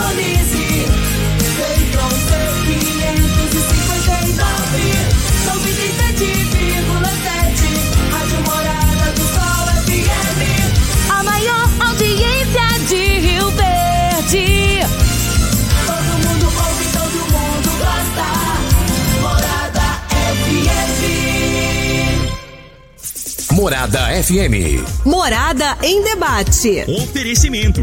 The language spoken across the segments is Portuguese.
sintonize. Feitron C559, 97,7. Rádio Morada do Sol FM. A maior audiência de Rio Verde. Todo mundo ouve, todo mundo gosta. Morada FM. Morada FM. Morada em debate. Oferecimento: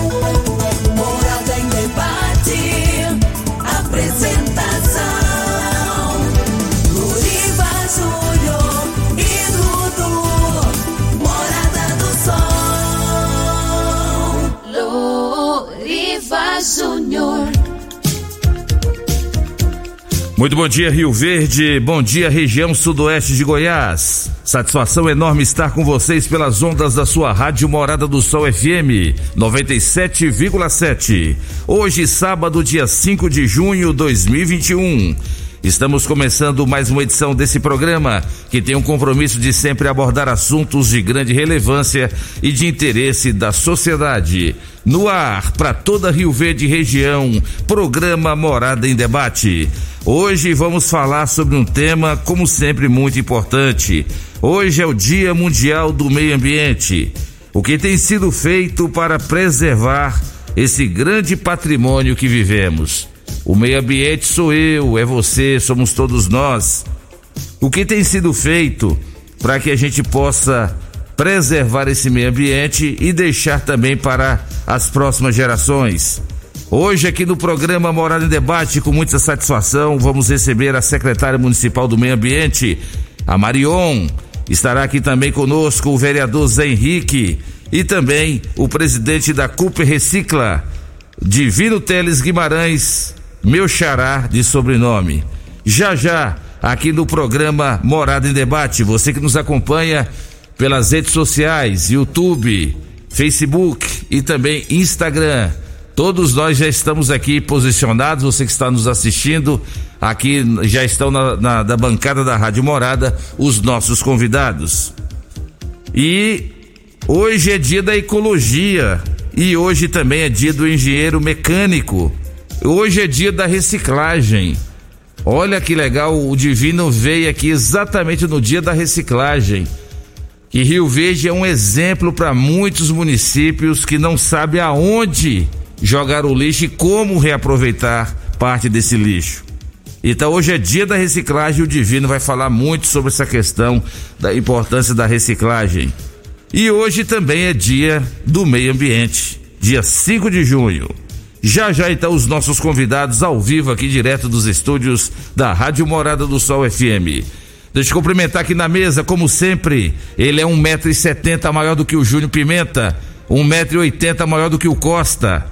Apresentação: Luriva Júnior e Dudu. Morada do Sol. Loriva Júnior. Muito bom dia, Rio Verde. Bom dia, região sudoeste de Goiás. Satisfação enorme estar com vocês pelas ondas da sua rádio Morada do Sol FM 97,7. Hoje, sábado, dia 5 de junho de 2021. Estamos começando mais uma edição desse programa que tem um compromisso de sempre abordar assuntos de grande relevância e de interesse da sociedade. No ar, para toda Rio Verde região, programa Morada em Debate. Hoje vamos falar sobre um tema, como sempre, muito importante. Hoje é o Dia Mundial do Meio Ambiente. O que tem sido feito para preservar esse grande patrimônio que vivemos? O meio ambiente sou eu, é você, somos todos nós. O que tem sido feito para que a gente possa preservar esse meio ambiente e deixar também para as próximas gerações? Hoje, aqui no programa Morada em Debate, com muita satisfação, vamos receber a secretária municipal do Meio Ambiente, a Marion. Estará aqui também conosco o vereador Zé Henrique e também o presidente da CUP Recicla, Divino Teles Guimarães, meu xará de sobrenome. Já já, aqui no programa Morada em Debate, você que nos acompanha pelas redes sociais, YouTube, Facebook e também Instagram. Todos nós já estamos aqui posicionados, você que está nos assistindo, aqui já estão na, na da bancada da Rádio Morada os nossos convidados. E hoje é dia da ecologia e hoje também é dia do engenheiro mecânico. Hoje é dia da reciclagem. Olha que legal, o Divino veio aqui exatamente no dia da reciclagem. Que Rio Verde é um exemplo para muitos municípios que não sabem aonde jogar o lixo e como reaproveitar parte desse lixo. Então hoje é dia da reciclagem e o Divino vai falar muito sobre essa questão da importância da reciclagem. E hoje também é dia do meio ambiente, dia 5 de junho. Já já então os nossos convidados ao vivo aqui direto dos estúdios da Rádio Morada do Sol FM. Deixa eu cumprimentar aqui na mesa, como sempre, ele é um metro e setenta maior do que o Júnior Pimenta, um metro e oitenta maior do que o Costa.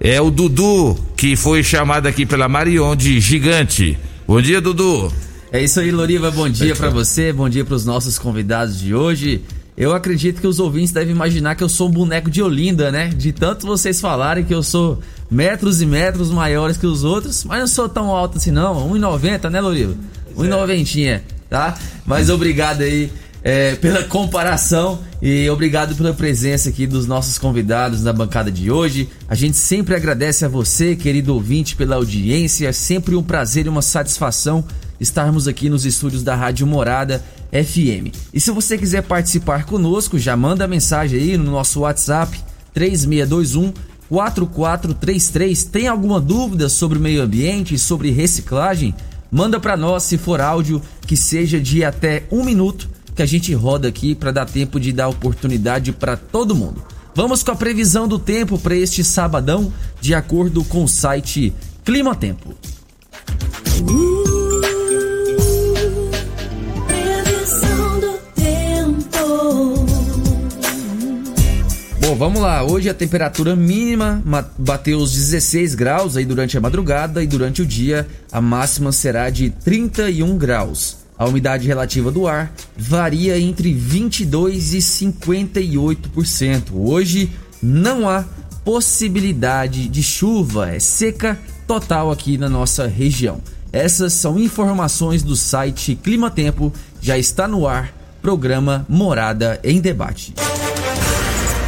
É o Dudu, que foi chamado aqui pela Marion de gigante. Bom dia, Dudu. É isso aí, Loriva. Bom dia para você, bom dia para os nossos convidados de hoje. Eu acredito que os ouvintes devem imaginar que eu sou um boneco de Olinda, né? De tanto vocês falarem que eu sou metros e metros maiores que os outros, mas não sou tão alto assim não. 1,90, né, Loriva? 1,90, tá? Mas obrigado aí é, pela comparação e obrigado pela presença aqui dos nossos convidados na bancada de hoje. A gente sempre agradece a você, querido ouvinte, pela audiência. É sempre um prazer e uma satisfação estarmos aqui nos estúdios da Rádio Morada FM. E se você quiser participar conosco, já manda mensagem aí no nosso WhatsApp 3621 4433. Tem alguma dúvida sobre meio ambiente sobre reciclagem? Manda para nós se for áudio que seja de até um minuto que a gente roda aqui para dar tempo de dar oportunidade para todo mundo. Vamos com a previsão do tempo para este sabadão, de acordo com o site Clima Tempo. Previsão Bom, vamos lá. Hoje a temperatura mínima ma- bateu os 16 graus aí durante a madrugada e durante o dia a máxima será de 31 graus. A umidade relativa do ar varia entre 22 e 58%. Hoje não há possibilidade de chuva, é seca total aqui na nossa região. Essas são informações do site Clima Tempo, já está no ar, programa Morada em Debate.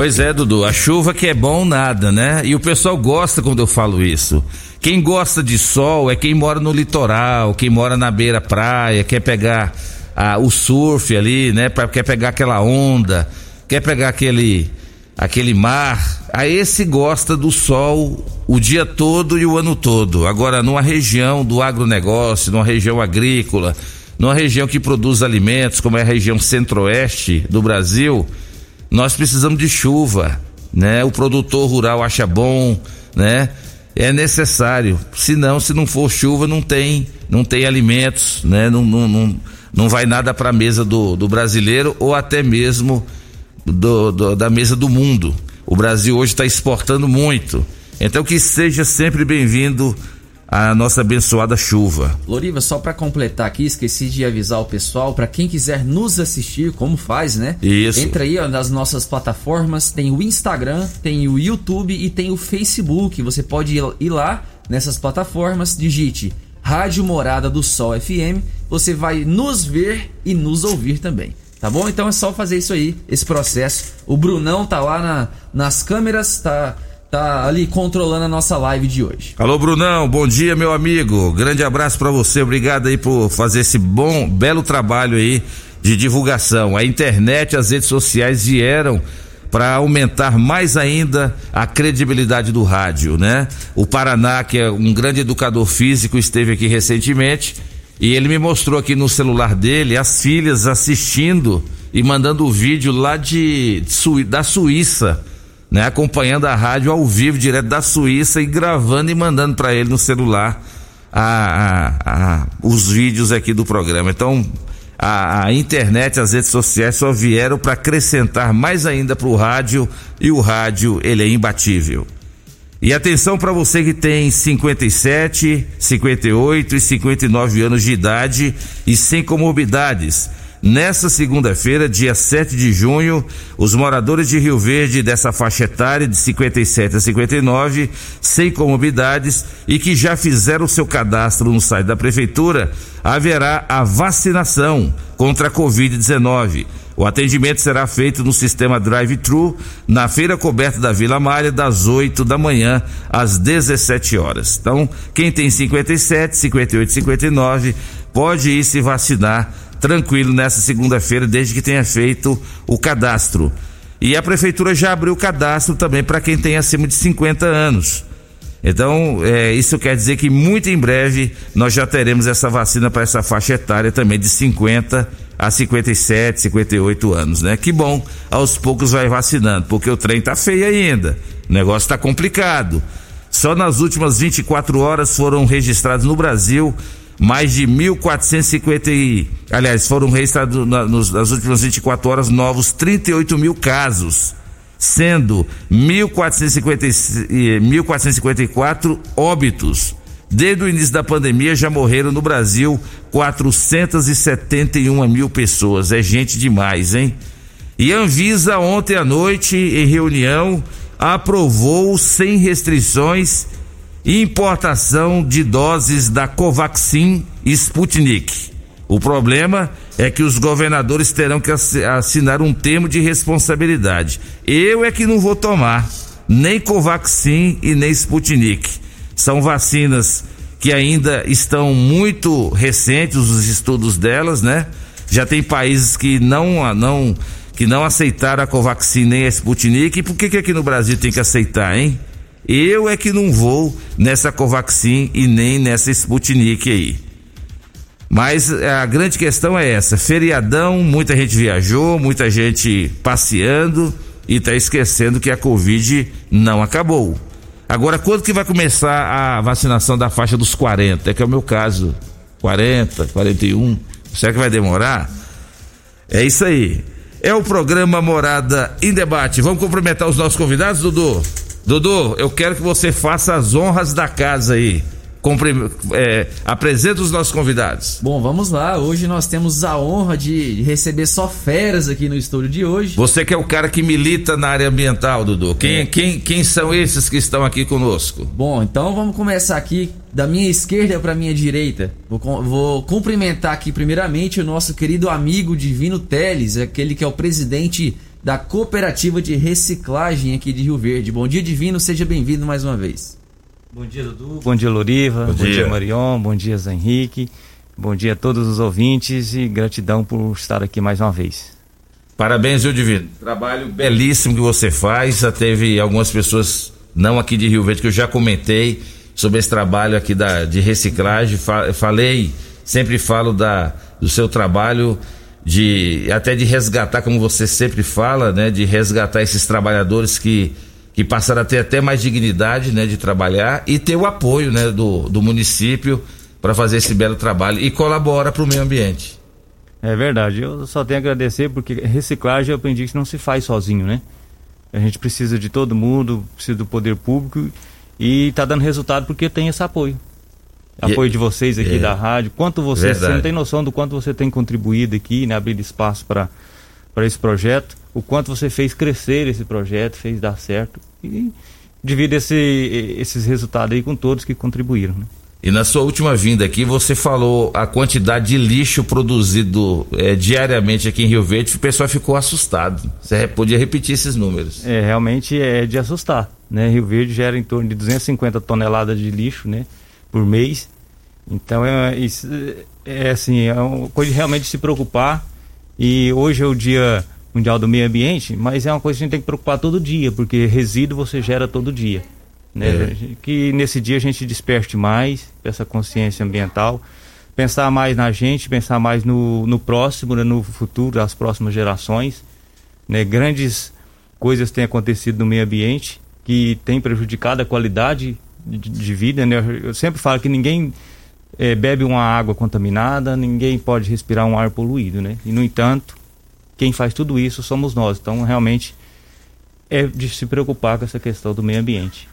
Pois é, Dudu, a chuva que é bom nada, né? E o pessoal gosta quando eu falo isso. Quem gosta de sol é quem mora no litoral, quem mora na beira praia, quer pegar ah, o surf ali, né? Pra, quer pegar aquela onda, quer pegar aquele aquele mar. A esse gosta do sol o dia todo e o ano todo. Agora, numa região do agronegócio, numa região agrícola, numa região que produz alimentos, como é a região centro-oeste do Brasil, nós precisamos de chuva, né? O produtor rural acha bom, né? É necessário. Se não, se não for chuva, não tem, não tem alimentos, né? Não, não, não, não vai nada para a mesa do, do brasileiro ou até mesmo do, do- da mesa do mundo. O Brasil hoje está exportando muito. Então que seja sempre bem-vindo a nossa abençoada chuva. Loriva, só para completar aqui, esqueci de avisar o pessoal, para quem quiser nos assistir, como faz, né? Isso. Entra aí ó, nas nossas plataformas, tem o Instagram, tem o YouTube e tem o Facebook. Você pode ir- lá nessas plataformas, digite Rádio Morada do Sol FM, você vai nos ver e nos ouvir também. Tá bom? Então é só fazer isso aí, esse processo. O Brunão tá lá na- nas câmeras, tá, tá ali controlando a nossa live de hoje. Alô, Brunão, bom dia, meu amigo. Grande abraço pra você. Obrigado aí por fazer esse bom, belo trabalho aí de divulgação. A internet, as redes sociais vieram para aumentar mais ainda a credibilidade do rádio, né? O Paraná, que é um grande educador físico, esteve aqui recentemente e ele me mostrou aqui no celular dele as filhas assistindo e mandando o vídeo lá de Sui- da Suíça né, acompanhando a rádio ao vivo direto da Suíça e gravando e mandando para ele no celular a- a- a- os vídeos aqui do programa. Então a, a internet, as redes sociais só vieram para acrescentar mais ainda para o rádio e o rádio ele é imbatível. E atenção para você que tem 57, 58 e 59 anos de idade e sem comorbidades. Nessa segunda-feira, dia 7 de junho, os moradores de Rio Verde dessa faixa etária de 57 a 59, sem comorbidades e que já fizeram seu cadastro no site da prefeitura, haverá a vacinação contra a Covid-19. O atendimento será feito no sistema drive-thru na feira coberta da Vila Malha das 8 da manhã às 17 horas. Então, quem tem 57, 58, 59 pode ir se vacinar tranquilo nessa segunda-feira desde que tenha feito o cadastro. E a prefeitura já abriu o cadastro também para quem tem acima de 50 anos. Então, é, isso quer dizer que muito em breve nós já teremos essa vacina para essa faixa etária também de 50 a 57, 58 anos, né? Que bom, aos poucos vai vacinando, porque o trem tá feio ainda. O negócio tá complicado. Só nas últimas 24 horas foram registrados no Brasil mais de 1.450 e, aliás, foram registrados na- nos- nas últimas 24 horas novos 38 mil casos sendo 1.450 e- 1.454 óbitos. Desde o início da pandemia já morreram no Brasil 471 mil pessoas. É gente demais, hein? E a Anvisa ontem à noite, em reunião, aprovou sem restrições importação de doses da Covaxin Sputnik. O problema é que os governadores terão que assi- assinar um termo de responsabilidade. Eu é que não vou tomar nem Covaxin e nem Sputnik. São vacinas que ainda estão muito recentes os estudos delas, né? Já tem países que não não que não aceitaram a Covaxin nem a Sputnik. E por que, que aqui no Brasil tem que aceitar, hein? Eu é que não vou nessa Covaxin e nem nessa Sputnik aí. Mas a grande questão é essa: feriadão, muita gente viajou, muita gente passeando e está esquecendo que a Covid não acabou. Agora, quando que vai começar a vacinação da faixa dos 40? É que é o meu caso. 40, 41. Será que vai demorar? É isso aí. É o programa Morada em Debate. Vamos cumprimentar os nossos convidados, Dudu? Dudu, eu quero que você faça as honras da casa aí. Compre, é, apresenta os nossos convidados. Bom, vamos lá. Hoje nós temos a honra de receber só feras aqui no estúdio de hoje. Você que é o cara que milita na área ambiental, Dudu. Quem, é. quem, quem são esses que estão aqui conosco? Bom, então vamos começar aqui da minha esquerda para minha direita. Vou, vou, cumprimentar aqui primeiramente o nosso querido amigo Divino Teles, aquele que é o presidente da cooperativa de reciclagem aqui de Rio Verde. Bom dia, Divino, seja bem-vindo mais uma vez. Bom dia, Dudu. Bom dia, Loriva. Bom, bom dia. dia, Marion. Bom dia, Zé Henrique. Bom dia a todos os ouvintes e gratidão por estar aqui mais uma vez. Parabéns, viu, Divino? Trabalho belíssimo que você faz. Já teve algumas pessoas, não aqui de Rio Verde, que eu já comentei sobre esse trabalho aqui da, de reciclagem. Falei, sempre falo da, do seu trabalho de até de resgatar, como você sempre fala, né, de resgatar esses trabalhadores que que passaram a ter até mais dignidade né, de trabalhar e ter o apoio né, do, do município para fazer esse belo trabalho e colabora para o meio ambiente. É verdade, eu só tenho a agradecer porque reciclagem eu aprendi que não se faz sozinho, né? A gente precisa de todo mundo, precisa do poder público e está dando resultado porque tem esse apoio. Apoio de vocês aqui é, da rádio. Quanto você, você não tem noção do quanto você tem contribuído aqui, né? Abrir espaço para esse projeto, o quanto você fez crescer esse projeto, fez dar certo e divide esse, esses resultados aí com todos que contribuíram. Né? E na sua última vinda aqui, você falou a quantidade de lixo produzido é, diariamente aqui em Rio Verde, o pessoal ficou assustado. Você podia repetir esses números? É, realmente é de assustar. Né? Rio Verde gera em torno de 250 toneladas de lixo né, por mês. Então é, isso, é assim, é uma coisa de realmente se preocupar. E hoje é o dia Mundial do Meio Ambiente, mas é uma coisa que a gente tem que preocupar todo dia, porque resíduo você gera todo dia. Né? É. Que nesse dia a gente desperte mais essa consciência ambiental, pensar mais na gente, pensar mais no, no próximo, né? no futuro, das próximas gerações. Né? Grandes coisas têm acontecido no meio ambiente que tem prejudicado a qualidade de, de vida. Né? Eu sempre falo que ninguém é, bebe uma água contaminada, ninguém pode respirar um ar poluído, né? E no entanto, quem faz tudo isso somos nós. Então, realmente, é de se preocupar com essa questão do meio ambiente.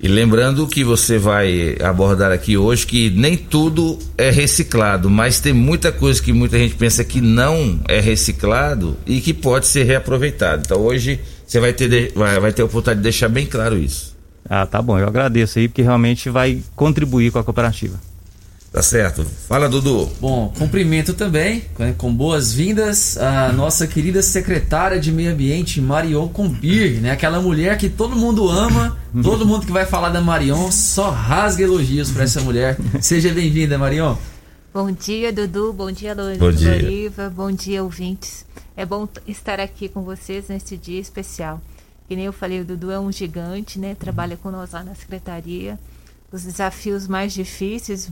E lembrando que você vai abordar aqui hoje que nem tudo é reciclado, mas tem muita coisa que muita gente pensa que não é reciclado e que pode ser reaproveitado. Então hoje você vai ter, vai, vai ter a oportunidade de deixar bem claro isso. Ah, tá bom. Eu agradeço aí porque realmente vai contribuir com a cooperativa. Tá certo. Fala, Dudu. Bom, cumprimento também, né, com boas-vindas, a nossa querida secretária de Meio Ambiente, Marion Combir, né? Aquela mulher que todo mundo ama, todo mundo que vai falar da Marion só rasga elogios para essa mulher. Seja bem-vinda, Marion. Bom dia, Dudu. Bom dia, Lor bom dia. Loriva. Bom dia, ouvintes. É bom estar aqui com vocês nesse dia especial. Que nem eu falei, o Dudu é um gigante, né? Trabalha com nós lá na secretaria os desafios mais difíceis,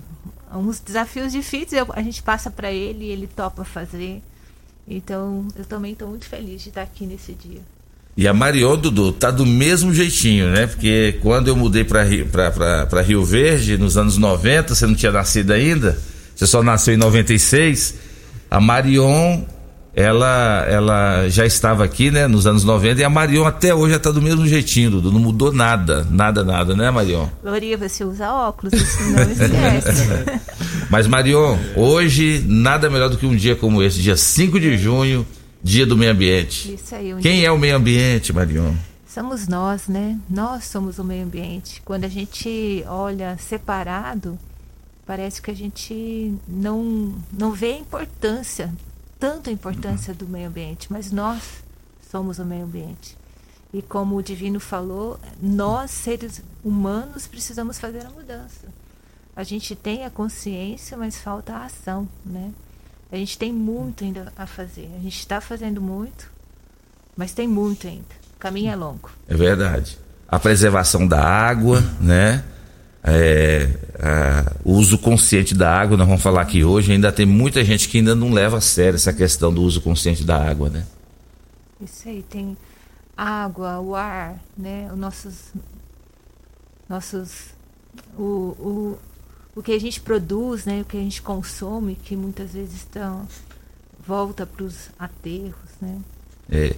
uns desafios difíceis a gente passa para ele e ele topa fazer. Então, eu também estou muito feliz de estar aqui nesse dia. E a Mariô, Dudu, tá do mesmo jeitinho, né? Porque quando eu mudei para Rio Verde, nos anos 90, você não tinha nascido ainda, você só nasceu em 96, a Marion ela ela já estava aqui, né, nos anos 90 e a Marion até hoje está do mesmo jeitinho, Dudu, não mudou nada, nada, nada, né, Marion? Gloria, você usa óculos, isso não esquece. Mas Marion, hoje nada melhor do que um dia como esse, dia 5 de junho, dia do meio ambiente. Isso aí. Um Quem dia... é o meio ambiente, Marion? Somos nós, né? Nós somos o meio ambiente. Quando a gente olha separado, parece que a gente não, não vê a importância tanto a importância do meio ambiente, mas nós somos o meio ambiente. E como o Divino falou, nós, seres humanos, precisamos fazer a mudança. a gente tem a consciência, mas falta a ação, né? A gente tem muito ainda a fazer. A gente está fazendo muito, mas tem muito ainda. O caminho é longo. É verdade. A preservação da água, né? É, a, o uso consciente da água, nós vamos falar aqui hoje, ainda tem muita gente que ainda não leva a sério essa questão do uso consciente da água, né? Isso aí, tem água, o ar, né? Os nossos. Nossos. O, o, o que a gente produz, né? O que a gente consome, que muitas vezes estão. volta para os aterros, né? É.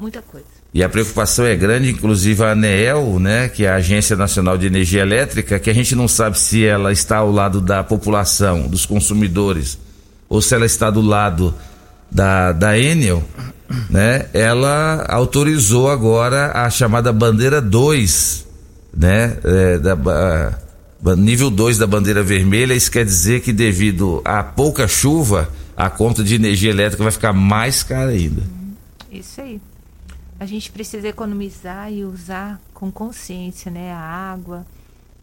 Muita coisa. E a preocupação é grande, inclusive a ANEEL, né, que é a Agência Nacional de Energia Elétrica, que a gente não sabe se ela está ao lado da população, dos consumidores, ou se ela está do lado da, da Enel, né? Ela autorizou agora a chamada bandeira 2, né, é, da, ba- nível 2 da bandeira vermelha, isso quer dizer que devido a pouca chuva, a conta de energia elétrica vai ficar mais cara ainda. Isso aí. A gente precisa economizar e usar com consciência, né? A água,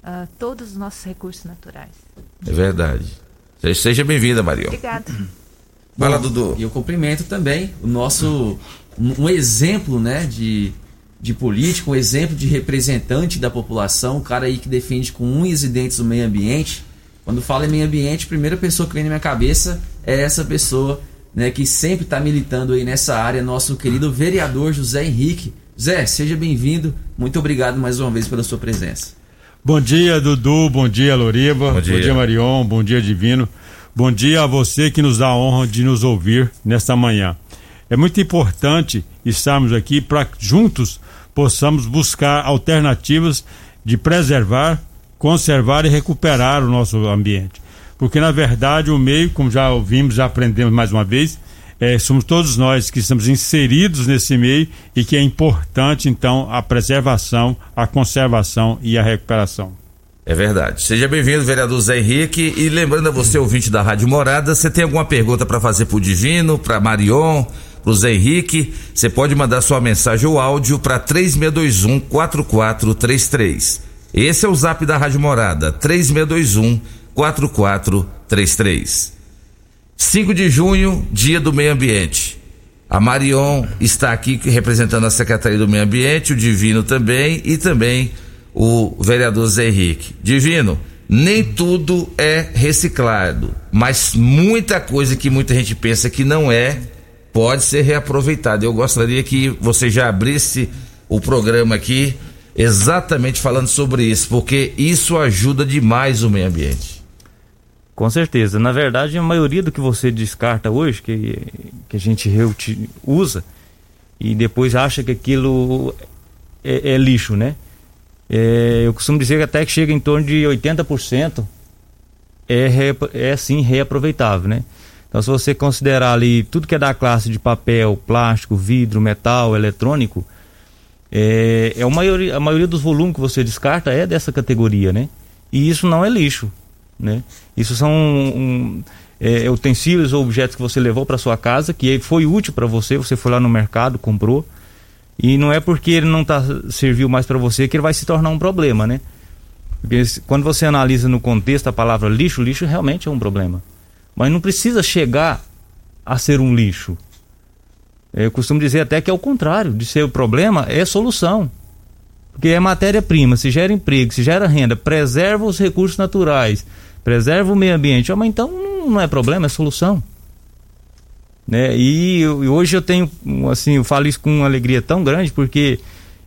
ah, todos os nossos recursos naturais. É verdade. Seja- Seja bem-vinda, Marião. Obrigada. Fala, Dudu. E eu cumprimento também o nosso um, um exemplo, né, de, de político, um exemplo de representante da população, um cara aí que defende com unhas e dentes o meio ambiente. Quando fala em meio ambiente, a primeira pessoa que vem na minha cabeça é essa pessoa, né, que sempre está militando aí nessa área, nosso querido vereador José Henrique. Zé, seja bem-vindo. Muito obrigado mais uma vez pela sua presença. Bom dia, Dudu. Bom dia, Loriva. Bom dia. Marion. Bom dia, Divino. Bom dia a você que nos dá a honra de nos ouvir nesta manhã. É muito importante estarmos aqui para juntos possamos buscar alternativas de preservar, conservar e recuperar o nosso ambiente. Porque, na verdade, o meio, como já ouvimos, já aprendemos mais uma vez, é, somos todos nós que estamos inseridos nesse meio e que é importante, então, a preservação, a conservação e a recuperação. É verdade. Seja bem-vindo, vereador Zé Henrique. E lembrando a você, ouvinte da Rádio Morada, você tem alguma pergunta para fazer pro Divino, para Marion, pro Zé Henrique? Você pode mandar sua mensagem ou áudio para 3621 4433. Esse é o zap da Rádio Morada, 3621 4433. 5 de junho, dia do meio ambiente. A Marion está aqui representando a Secretaria do Meio Ambiente, o Divino também e também o vereador Zé Henrique. Divino, nem tudo é reciclado, mas muita coisa que muita gente pensa que não é, pode ser reaproveitada. Eu gostaria que você já abrisse o programa aqui exatamente falando sobre isso, porque isso ajuda demais o meio ambiente. Com certeza. Na verdade, a maioria do que você descarta hoje, que, que a gente usa, e depois acha que aquilo é, é lixo, né? É, eu costumo dizer que até que chega em torno de 80% é, é sim reaproveitável, né? Então, se você considerar ali tudo que é da classe de papel, plástico, vidro, metal, eletrônico, é, é a, maioria, a maioria dos volumes que você descarta é dessa categoria, né? E isso não é lixo, né? Isso são um, é, utensílios ou objetos que você levou para sua casa, que foi útil para você, você foi lá no mercado, comprou, e não é porque ele não tá, serviu mais para você que ele vai se tornar um problema, né? Porque quando você analisa no contexto a palavra lixo, lixo realmente é um problema. Mas não precisa chegar a ser um lixo. Eu costumo dizer até que é o contrário, de ser o problema é solução. Porque é matéria-prima, se gera emprego, se gera renda, preserva os recursos naturais, preserva o meio ambiente. Ah, mas então não- é problema, é solução. Né? E, e hoje eu tenho, assim, eu falo isso com uma alegria tão grande, porque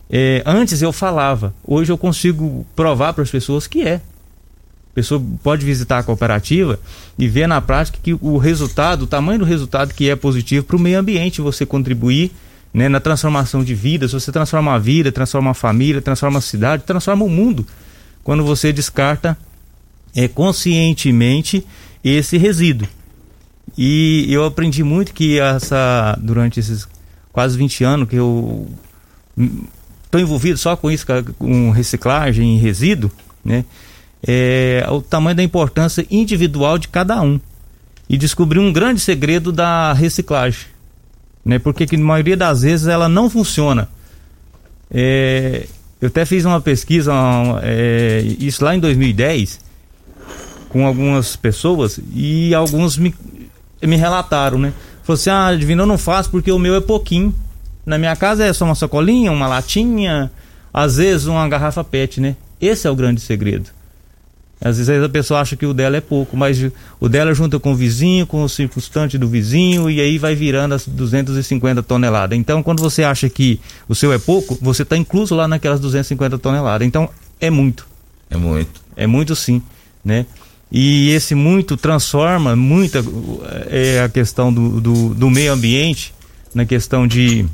é, antes eu falava, hoje eu consigo provar para as pessoas que é. A pessoa pode visitar a cooperativa e ver na prática que o resultado, o tamanho do resultado que é positivo para o meio ambiente, você contribuir né, na transformação de vidas, você transforma a vida, transforma a família, transforma a cidade, transforma o mundo. Quando você descarta é, conscientemente esse resíduo. E eu aprendi muito que essa durante esses quase 20 anos que eu estou envolvido só com isso, com reciclagem e resíduo, né? É, o tamanho da importância individual de cada um. E descobri um grande segredo da reciclagem. Né? Porque que, na maioria das vezes ela não funciona. É, eu até fiz uma pesquisa, é, isso lá em 2010, com algumas pessoas e alguns me, me relataram, né? Falou assim, ah, Divino, eu não faço porque o meu é pouquinho. Na minha casa é só uma sacolinha, uma latinha, às vezes uma garrafa PET, né? Esse é o grande segredo. Às vezes a pessoa acha que o dela é pouco, mas o dela junta com o vizinho, com o circunstante do vizinho, e aí vai virando as 250 toneladas. Então, quando você acha que o seu é pouco, você está incluso lá naquelas 250 toneladas. Então, é muito. É muito. É muito sim, né? E esse muito transforma muita é, a questão do, do, do meio ambiente, na questão de,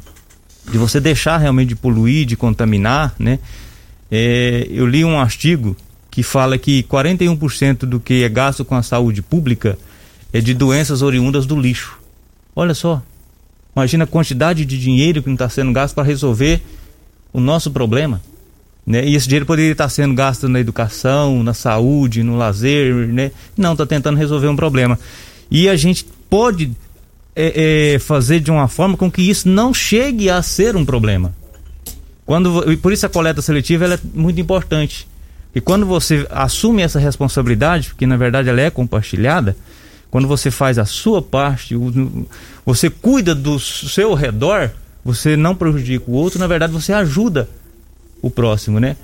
de você deixar realmente de poluir, de contaminar, né? É, eu li um artigo que fala que 41% do que é gasto com a saúde pública é de doenças oriundas do lixo. Olha só, imagina a quantidade de dinheiro que não está sendo gasto para resolver o nosso problema. Né? E esse dinheiro poderia estar sendo gasto na educação, na saúde, no lazer, né? Não, está tentando resolver um problema. E a gente pode é, é, fazer de uma forma com que isso não chegue a ser um problema. Quando, e por isso a coleta seletiva é muito importante. E quando você assume essa responsabilidade, porque na verdade ela é compartilhada, quando você faz a sua parte, você cuida do seu redor, você não prejudica o outro, na verdade você ajuda o próximo, né?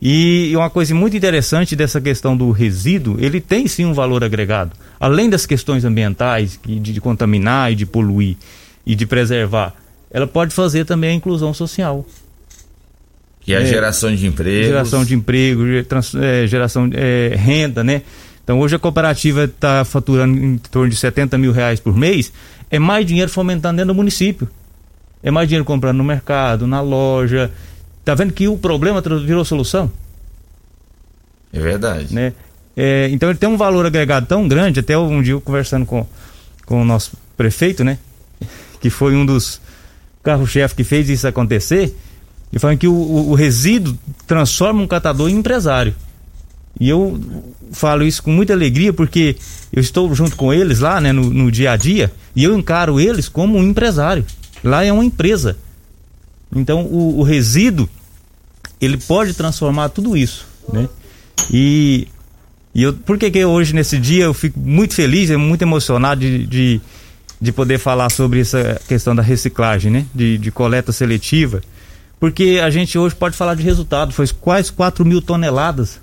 E uma coisa muito interessante dessa questão do resíduo, ele tem sim um valor agregado. Além das questões ambientais, de, contaminar e de poluir e de preservar, ela pode fazer também a inclusão social. Que é a é, geração de emprego. Geração de emprego, é, geração de é, renda, né? Então hoje a cooperativa está faturando em torno de 70 mil reais por mês, é mais dinheiro fomentando dentro do município. É mais dinheiro comprando no mercado, na loja. Tá vendo que o problema virou solução? É verdade. Né? É, então ele tem um valor agregado tão grande, até um dia eu conversando com, com o nosso prefeito, né? Que foi um dos carro-chefe que fez isso acontecer e falam que o, o, o resíduo transforma um catador em empresário. E eu falo isso com muita alegria porque eu estou junto com eles lá, né, no, no, dia a dia, e eu encaro eles como um empresário. Lá é uma empresa. Então o, o resíduo ele pode transformar tudo isso, né? E, e eu, por que, que hoje nesse dia eu fico muito feliz, muito emocionado de, de, de poder falar sobre essa questão da reciclagem, né? De, de coleta seletiva porque a gente hoje pode falar de resultado, foi quase 4 mil toneladas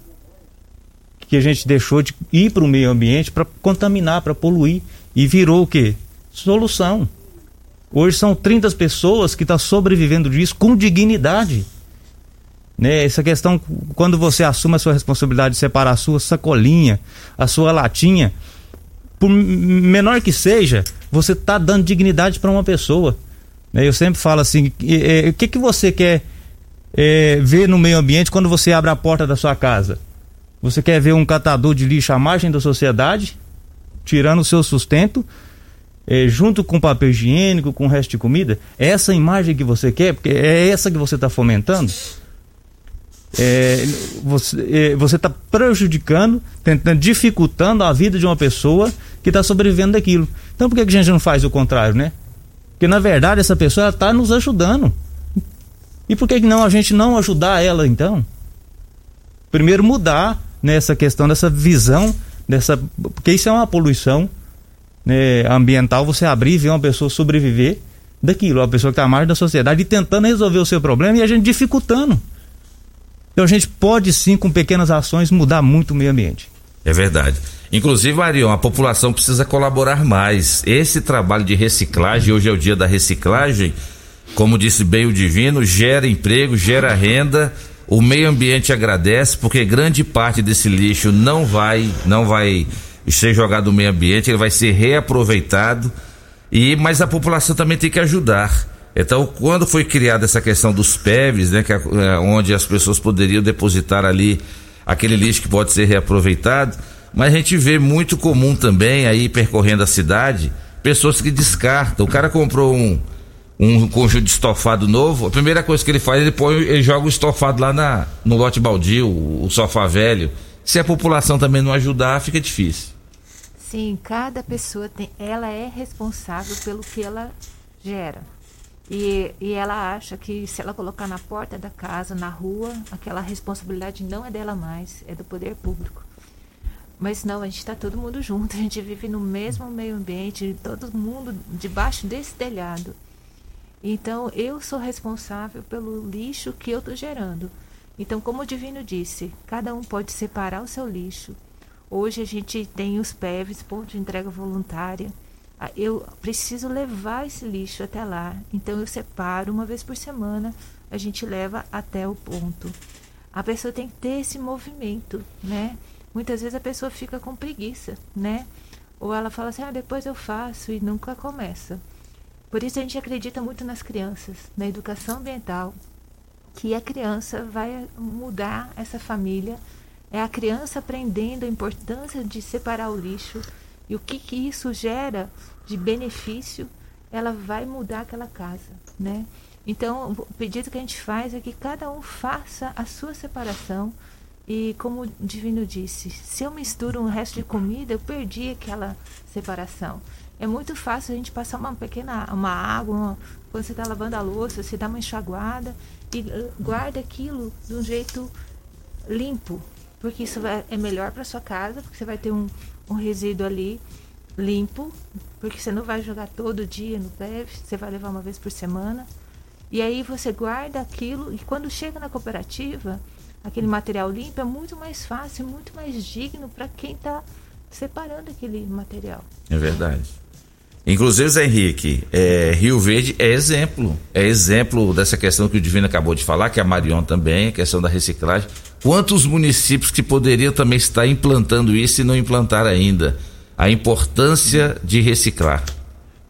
que a gente deixou de ir para o meio ambiente para contaminar, para poluir. E virou o quê? Solução. Hoje são 30 pessoas que estão tá sobrevivendo disso com dignidade. Né? Essa questão, quando você assume a sua responsabilidade de separar a sua sacolinha, a sua latinha, por menor que seja, você está dando dignidade para uma pessoa. Né? Eu sempre falo assim: é, o que, que você quer é, ver no meio ambiente quando você abre a porta da sua casa? Você quer ver um catador de lixo à margem da sociedade, tirando o seu sustento, é, junto com papel higiênico, com o resto de comida? É essa imagem que você quer? Porque é essa que você está fomentando? É, você está prejudicando, tentando, dificultando a vida de uma pessoa que está sobrevivendo daquilo. Então por que, a gente não faz o contrário, né? Porque na verdade essa pessoa está nos ajudando. E por que não a gente não ajudar ela então? Primeiro mudar nessa questão dessa visão dessa porque isso é uma poluição né, ambiental você abrir e ver uma pessoa sobreviver daquilo, uma pessoa que está à margem da sociedade e tentando resolver o seu problema e a gente dificultando. Então a gente pode sim, com pequenas ações, mudar muito o meio ambiente. É verdade. Inclusive, Marion, a população precisa colaborar mais. Esse trabalho de reciclagem, hoje é o dia da reciclagem, como disse bem o Divino, gera emprego, gera renda. O meio ambiente agradece, porque grande parte desse lixo não vai, não vai ser jogado no meio ambiente, ele vai ser reaproveitado. E mas a população também tem que ajudar. Então, quando foi criada essa questão dos PEVs, né, que é, é, onde as pessoas poderiam depositar ali aquele lixo que pode ser reaproveitado, mas a gente vê muito comum também aí percorrendo a cidade, pessoas que descartam. O cara comprou um, um conjunto de estofado novo, a primeira coisa que ele faz, ele põe, ele joga o estofado lá na, no lote baldio, o, sofá velho. Se a população também não ajudar, fica difícil. Sim, cada pessoa tem, ela é responsável pelo que ela gera. E, e ela acha que se ela colocar na porta da casa, na rua, aquela responsabilidade não é dela mais, é do poder público. Mas não, a gente está todo mundo junto, a gente vive no mesmo meio ambiente, todo mundo debaixo desse telhado. Então, eu sou responsável pelo lixo que eu estou gerando. Então, como o Divino disse, cada um pode separar o seu lixo. Hoje a gente tem os PEVs, ponto de entrega voluntária. Ah, Eu preciso levar esse lixo até lá. Então, eu separo uma vez por semana, a gente leva até o ponto. A pessoa tem que ter esse movimento, né? Muitas vezes a pessoa fica com preguiça, né? Ou ela fala assim, ah, depois eu faço e nunca começa. Por isso a gente acredita muito nas crianças, na educação ambiental, que a criança vai mudar essa família. É a criança aprendendo a importância de separar o lixo e o que, que isso gera de benefício, ela vai mudar aquela casa, né? Então, o pedido que a gente faz é que cada um faça a sua separação. E como o Divino disse, se eu misturo um resto de comida, eu perdi aquela separação. É muito fácil a gente passar uma pequena uma água, uma- quando você está lavando a louça, você dá uma enxaguada e eh, guarda aquilo de um jeito limpo, porque isso vai- é melhor para sua casa, porque você vai ter um, um resíduo ali limpo, porque você não vai jogar todo dia no PEV, você vai levar uma vez por semana. E aí você guarda aquilo e quando chega na cooperativa, aquele material limpo é muito mais fácil, muito mais digno para quem está separando aquele material. É verdade. Inclusive, Zé Henrique, é, Rio Verde é exemplo. É exemplo dessa questão que o Divino acabou de falar, que a Marion também, a questão da reciclagem. Quantos municípios que poderiam também estar implantando isso e não implantar ainda? A importância de reciclar.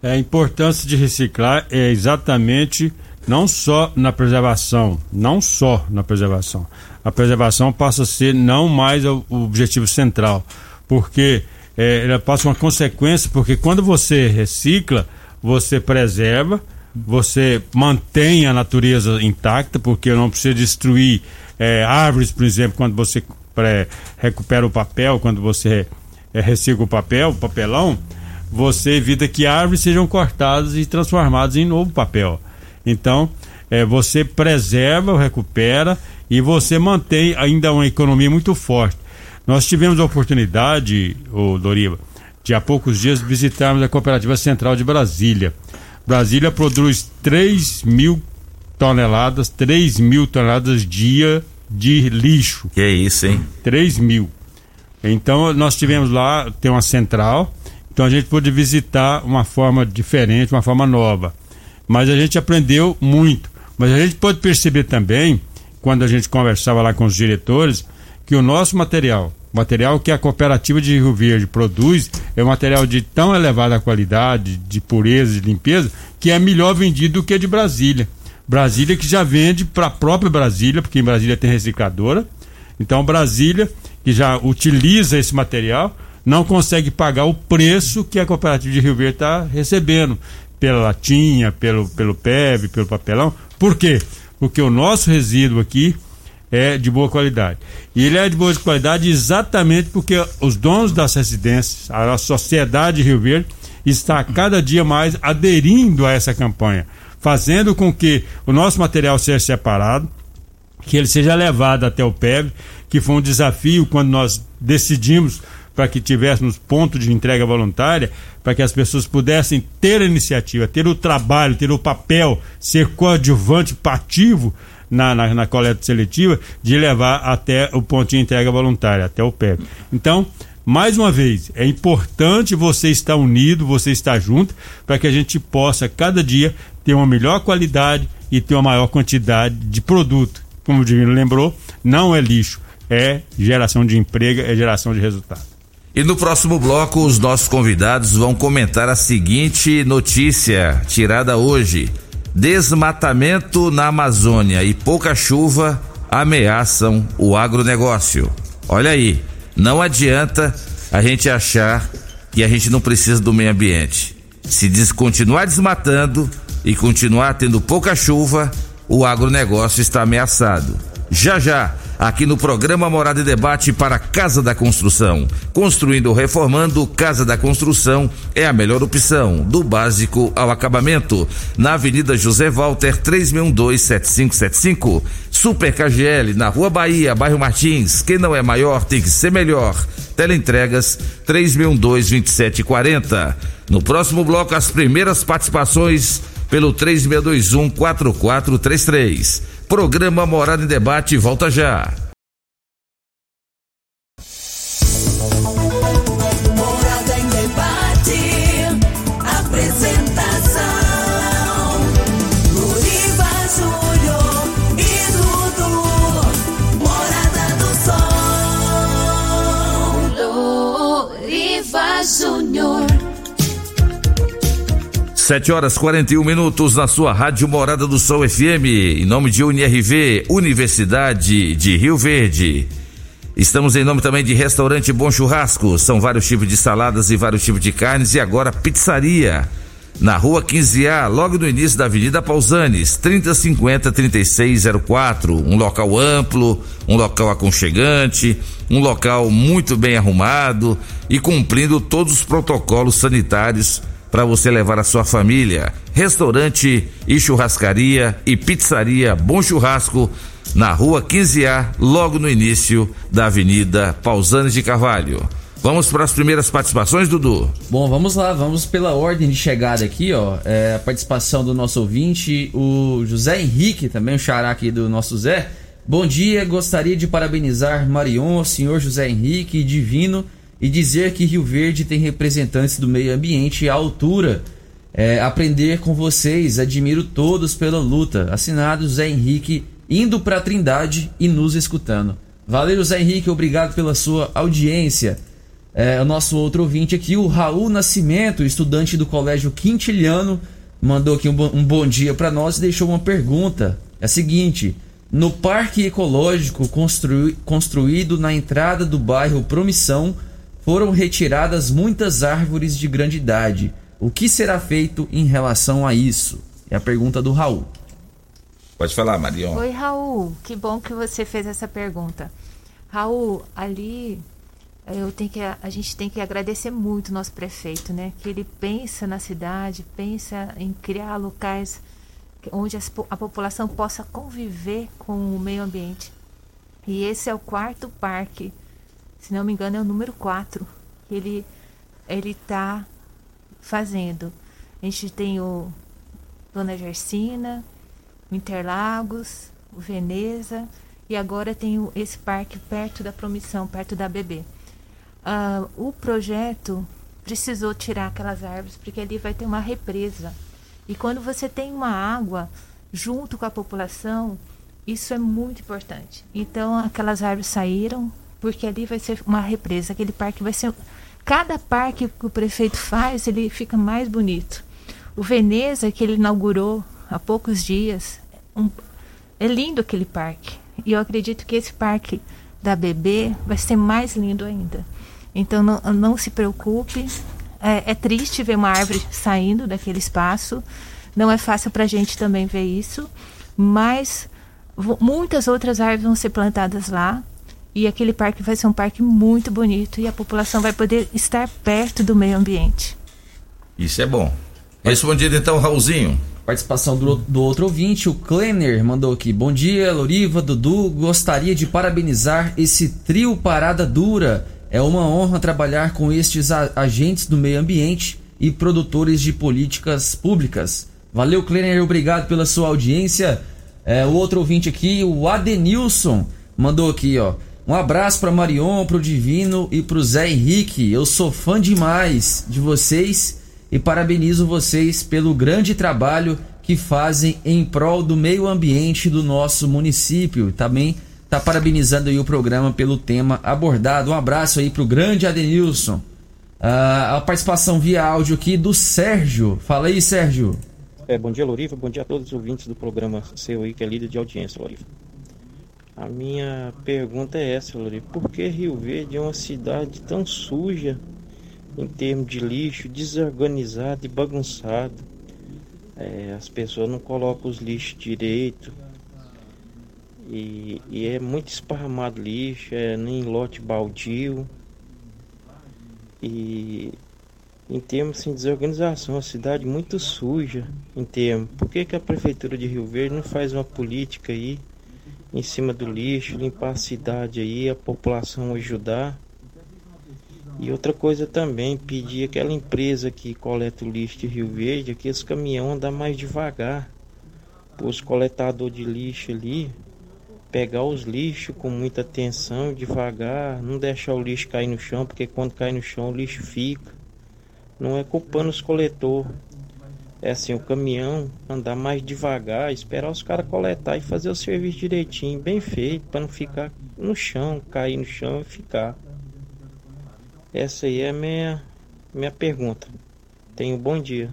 É, a importância de reciclar é exatamente não só na preservação, não só na preservação. A preservação passa a ser não mais o, objetivo central, porque é, ela passa uma consequência, porque quando você recicla, você preserva, você mantém a natureza intacta, porque não precisa destruir é, árvores, por exemplo, quando você recupera o papel, quando você é, recicla o papel, papelão, você evita que árvores sejam cortadas e transformadas em novo papel. Então, é, você preserva, recupera e você mantém ainda uma economia muito forte. Nós tivemos a oportunidade, o Doriva, de há poucos dias visitarmos a Cooperativa Central de Brasília. Brasília produz 3 mil toneladas, 3 mil toneladas dia de lixo. Que é isso, hein? 3 mil. Então nós tivemos lá, tem uma central, então a gente pôde visitar uma forma diferente, uma forma nova. Mas a gente aprendeu muito. Mas a gente pode perceber também, quando a gente conversava lá com os diretores, que o nosso material, o material que a cooperativa de Rio Verde produz, é um material de tão elevada qualidade, de pureza, de limpeza, que é melhor vendido do que de Brasília. Brasília que já vende para a própria Brasília, porque em Brasília tem recicladora. Então Brasília, que já utiliza esse material, não consegue pagar o preço que a cooperativa de Rio Verde está recebendo pela latinha, pelo, pelo PEV, pelo papelão. Por quê? Porque o nosso resíduo aqui é de boa qualidade. E ele é de boa qualidade exatamente porque os donos das residências, a sociedade de Rio Verde, está cada dia mais aderindo a essa campanha, fazendo com que o nosso material seja separado, que ele seja levado até o PEV, que foi um desafio quando nós decidimos para que tivéssemos ponto de entrega voluntária, para que as pessoas pudessem ter a iniciativa, ter o trabalho, ter o papel, ser coadjuvante ativo na, na, na coleta seletiva, de levar até o ponto de entrega voluntária, até o PEV. Então, mais uma vez, é importante você estar unido, você estar junto, para que a gente possa, cada dia, ter uma melhor qualidade e ter uma maior quantidade de produto. Como o Divino lembrou, não é lixo, é geração de emprego, é geração de resultado. E no próximo bloco, os nossos convidados vão comentar a seguinte notícia tirada hoje: desmatamento na Amazônia e pouca chuva ameaçam o agronegócio. Olha aí, não adianta a gente achar que a gente não precisa do meio ambiente. Se continuar desmatando e continuar tendo pouca chuva, o agronegócio está ameaçado. Já já, aqui no programa Morada e Debate para Casa da Construção. Construindo ou reformando, Casa da Construção é a melhor opção, do básico ao acabamento. Na Avenida José Walter, 3612-7575. Super KGL, na Rua Bahia, bairro Martins. Quem não é maior tem que ser melhor. Teleentregas 3612-2740. No próximo bloco, as primeiras participações pelo 3621 4433. Programa Morada em Debate volta já. 7 horas 41 minutos na sua Rádio Morada do Sol FM, em nome de UNRV, Universidade de Rio Verde. Estamos em nome também de Restaurante Bom Churrasco. São vários tipos de saladas e vários tipos de carnes e agora pizzaria. Na rua 15A, logo no início da Avenida Pausanes, 3050-3604. Um local amplo, um local aconchegante, um local muito bem arrumado e cumprindo todos os protocolos sanitários para você levar a sua família. Restaurante e churrascaria e pizzaria Bom Churrasco na rua 15A, logo no início da Avenida Pausanes de Carvalho. Vamos para as primeiras participações, Dudu. Bom, vamos lá, vamos pela ordem de chegada aqui, ó. É, a participação do nosso ouvinte, o José Henrique, também o xará aqui do nosso Zé. Bom dia, gostaria de parabenizar Marion, senhor José Henrique, Divino, e dizer que Rio Verde tem representantes do meio ambiente à altura. É, aprender com vocês, admiro todos pela luta. Assinado José Henrique, indo para a Trindade e nos escutando. Valeu, José Henrique, obrigado pela sua audiência. É, o nosso outro ouvinte aqui, o Raul Nascimento, estudante do Colégio Quintiliano, mandou aqui um, bo- um bom dia para nós e deixou uma pergunta. É a seguinte: no Parque Ecológico construí- construído na entrada do bairro Promissão, foram retiradas muitas árvores de grande idade. O que será feito em relação a isso? É a pergunta do Raul. Pode falar, Marion. Oi, Raul. Que bom que você fez essa pergunta. Raul, ali eu tenho que, a gente tem que agradecer muito o nosso prefeito, né? Que ele pensa na cidade, pensa em criar locais onde a população possa conviver com o meio ambiente. E esse é o quarto parque, se não me engano, é o número 4 que ele ele está fazendo. A gente tem o Dona Gersina, Interlagos, o Veneza e agora tem o- esse parque perto da Promissão, perto da BB. Ah, o projeto precisou tirar aquelas árvores porque ali vai ter uma represa. E quando você tem uma água junto com a população, isso é muito importante. Então aquelas árvores saíram porque ali vai ser uma represa. Aquele parque vai ser. Cada parque que o prefeito faz, ele fica mais bonito. O Veneza, que ele inaugurou há poucos dias, um- é lindo aquele parque. E eu acredito que esse parque da BB vai ser mais lindo ainda. Então não, não se preocupe. É, é triste ver uma árvore saindo daquele espaço. Não é fácil para a gente também ver isso. Mas muitas outras árvores vão ser plantadas lá. E aquele parque vai ser um parque muito bonito. E a população vai poder estar perto do meio ambiente. Isso é bom. Respondido então, Raulzinho. Participação do, do outro ouvinte, o Kleiner, mandou aqui. Bom dia, Loriva, Dudu. Gostaria de parabenizar esse trio Parada Dura. É uma honra trabalhar com estes agentes do meio ambiente e produtores de políticas públicas. Valeu, Kleiner, obrigado pela sua audiência. É, o outro ouvinte aqui, o Adenilson, mandou aqui, ó. Um abraço para Marion, pro Divino e pro Zé Henrique. Eu sou fã demais de vocês e parabenizo vocês pelo grande trabalho que fazem em prol do meio ambiente do nosso município. Também tá parabenizando aí o programa pelo tema abordado. Um abraço aí pro grande Adenilson. Ah, a participação via áudio aqui do Sérgio. Fala aí, Sérgio. É, bom dia, Loriva. Bom dia a todos os ouvintes do programa seu aí, que é líder de audiência, Loriva. A minha pergunta é essa, Loriva. Por que Rio Verde é uma cidade tão suja em termos de lixo, desorganizado e bagunçado? É, as pessoas não colocam os lixos direito. E, e é muito esparramado lixo, é nem lote baldio. E em termos assim, de desorganização, a cidade muito suja em termos. Por que, que a prefeitura de Rio Verde não faz uma política aí em cima do lixo, limpar a cidade aí, a população ajudar? E outra coisa também, pedir aquela empresa que coleta o lixo de Rio Verde, que esse caminhão andar mais devagar. Os coletadores de lixo ali, pegar os lixos com muita atenção, devagar, não deixar o lixo cair no chão, porque quando cai no chão o lixo fica. Não é culpando os coletores. É assim, o caminhão andar mais devagar, esperar os caras coletar e fazer o serviço direitinho, bem feito, para não ficar no chão, cair no chão e ficar. Essa aí é a minha, minha pergunta. Tenha um bom dia.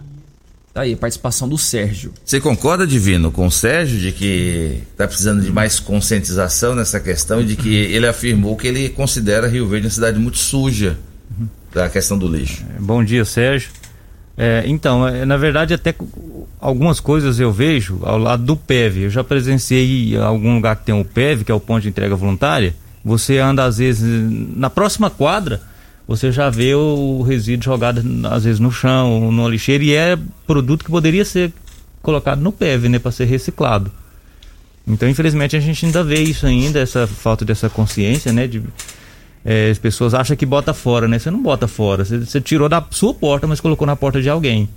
Tá aí, participação do Sérgio. Você concorda, Divino, com o Sérgio de que está precisando de mais conscientização nessa questão e de que ele afirmou que ele considera Rio Verde uma cidade muito suja da questão do lixo? Bom dia, Sérgio. É, então, é, na verdade, até algumas coisas eu vejo ao lado do PEV. Eu já presenciei algum lugar que tem o PEV, que é o ponto de entrega voluntária. Você anda, às vezes, na próxima quadra você já vê o resíduo jogado às vezes no chão, no lixeira e é produto que poderia ser colocado no PEV, né, para ser reciclado. Então, infelizmente, a gente ainda vê isso ainda, essa falta dessa consciência, né, de é, as pessoas acham que bota fora, né? Você não bota fora, você, você tirou da sua porta, mas colocou na porta de alguém.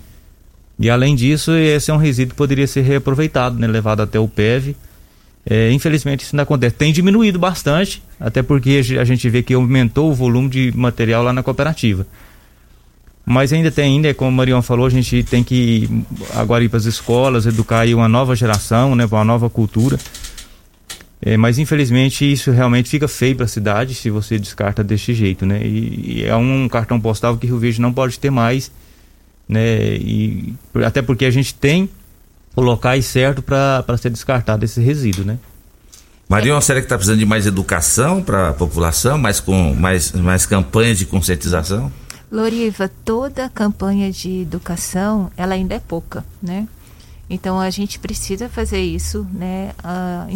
E além disso, esse é um resíduo que poderia ser reaproveitado, né, levado até o PEV é, infelizmente isso não acontece. Tem diminuído bastante, até porque a gente vê que aumentou o volume de material lá na cooperativa. Mas ainda tem, ainda, como o Marion falou, a gente tem que agora ir para as escolas, educar aí uma nova geração, né, uma nova cultura. É, mas infelizmente isso realmente fica feio para a cidade se você descarta desse jeito, né? E, e, é um cartão postal que Rio Verde não pode ter mais, né? E até porque a gente tem o locais certo para ser descartado esse resíduo, né? Maria, será que está precisando de mais educação para a população, mais, com, mais, mais campanhas de conscientização? Loriva, toda campanha de educação, ela ainda é pouca, né? Então a gente precisa fazer isso, né? Uh,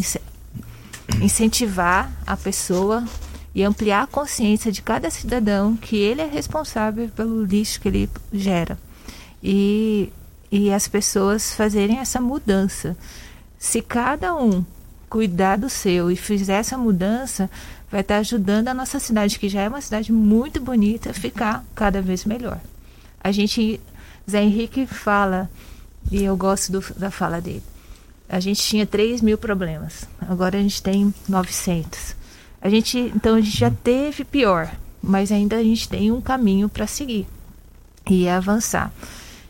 incentivar a pessoa e ampliar a consciência de cada cidadão que ele é responsável pelo lixo que ele gera. E e as pessoas fazerem essa mudança. Se cada um cuidar do seu e fizer essa mudança, vai estar ajudando a nossa cidade, que já é uma cidade muito bonita, a ficar cada vez melhor. A gente, Zé Henrique fala, e eu gosto do, da fala dele, a gente tinha 3 mil problemas, agora a gente tem 900. A gente, então a gente já teve pior, mas ainda a gente tem um caminho para seguir e avançar.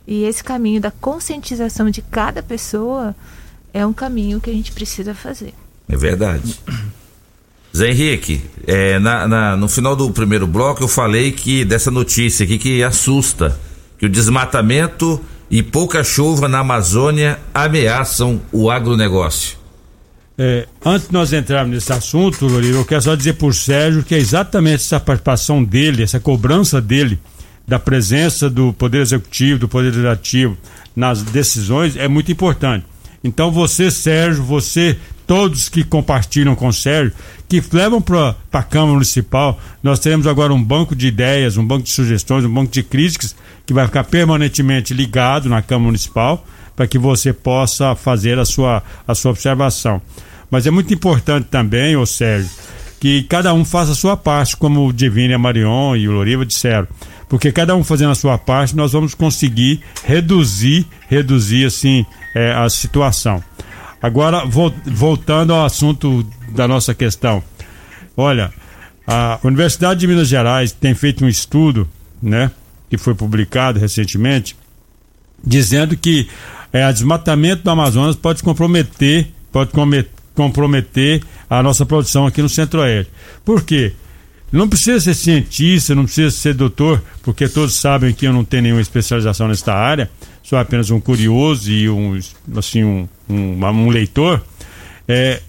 E esse caminho da conscientização de cada pessoa é um caminho que a gente precisa fazer. É verdade. Zé Henrique, é, na, na, no final do primeiro bloco eu falei que dessa notícia aqui que assusta, que o desmatamento e pouca chuva na Amazônia ameaçam o agronegócio. É, antes de nós entrarmos nesse assunto, Loriva, eu quero só dizer por Sérgio que é exatamente essa participação dele, essa cobrança dele da presença do Poder Executivo, do Poder Legislativo nas decisões é muito importante. Então você, Sérgio, você, todos que compartilham com o Sérgio, que levam para a Câmara Municipal, nós teremos agora um banco de ideias, um banco de sugestões, um banco de críticas que vai ficar permanentemente ligado na Câmara Municipal para que você possa fazer a sua, a sua observação. Mas é muito importante também, ô Sérgio, que cada um faça a sua parte, como o Divine, a Marion e o Loriva disseram porque cada um fazendo a sua parte, nós vamos conseguir reduzir, reduzir assim é, a situação. Agora, voltando ao assunto da nossa questão. Olha, a Universidade de Minas Gerais tem feito um estudo, né, que foi publicado recentemente, dizendo que é, o desmatamento do Amazonas pode comprometer, pode comprometer a nossa produção aqui no Centro-Oeste. Por quê? Não precisa ser cientista, não precisa ser doutor, porque todos sabem que eu não tenho nenhuma especialização nesta área, sou apenas um curioso e um, assim, um, um, um leitor. É,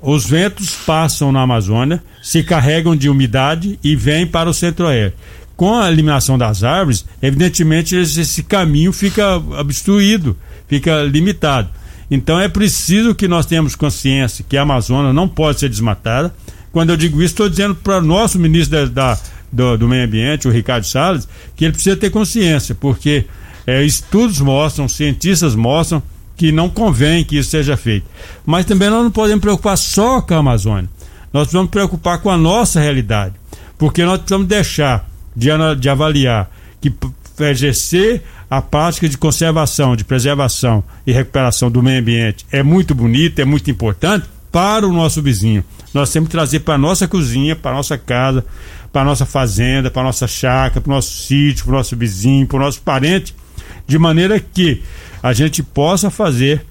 os ventos passam na Amazônia, se carregam de umidade e vêm para o centro-oeste. Com a eliminação das árvores, evidentemente esse caminho fica obstruído, fica limitado. Então é preciso que nós tenhamos consciência que a Amazônia não pode ser desmatada. Quando eu digo isso, estou dizendo para o nosso ministro da, da do, do, Meio Ambiente, o Ricardo Salles, que ele precisa ter consciência, porque é, estudos mostram, cientistas mostram que não convém que isso seja feito. Mas também nós não podemos preocupar só com a Amazônia. Nós precisamos preocupar com a nossa realidade. Porque nós precisamos deixar de, de avaliar que exercer a prática de conservação, de preservação e recuperação do meio ambiente é muito bonito, é muito importante para o nosso vizinho. Nós temos que trazer para a nossa cozinha, para a nossa casa, para a nossa fazenda, para a nossa chácara, para o nosso sítio, para o nosso vizinho, para o nosso parente, de maneira que a gente possa fazer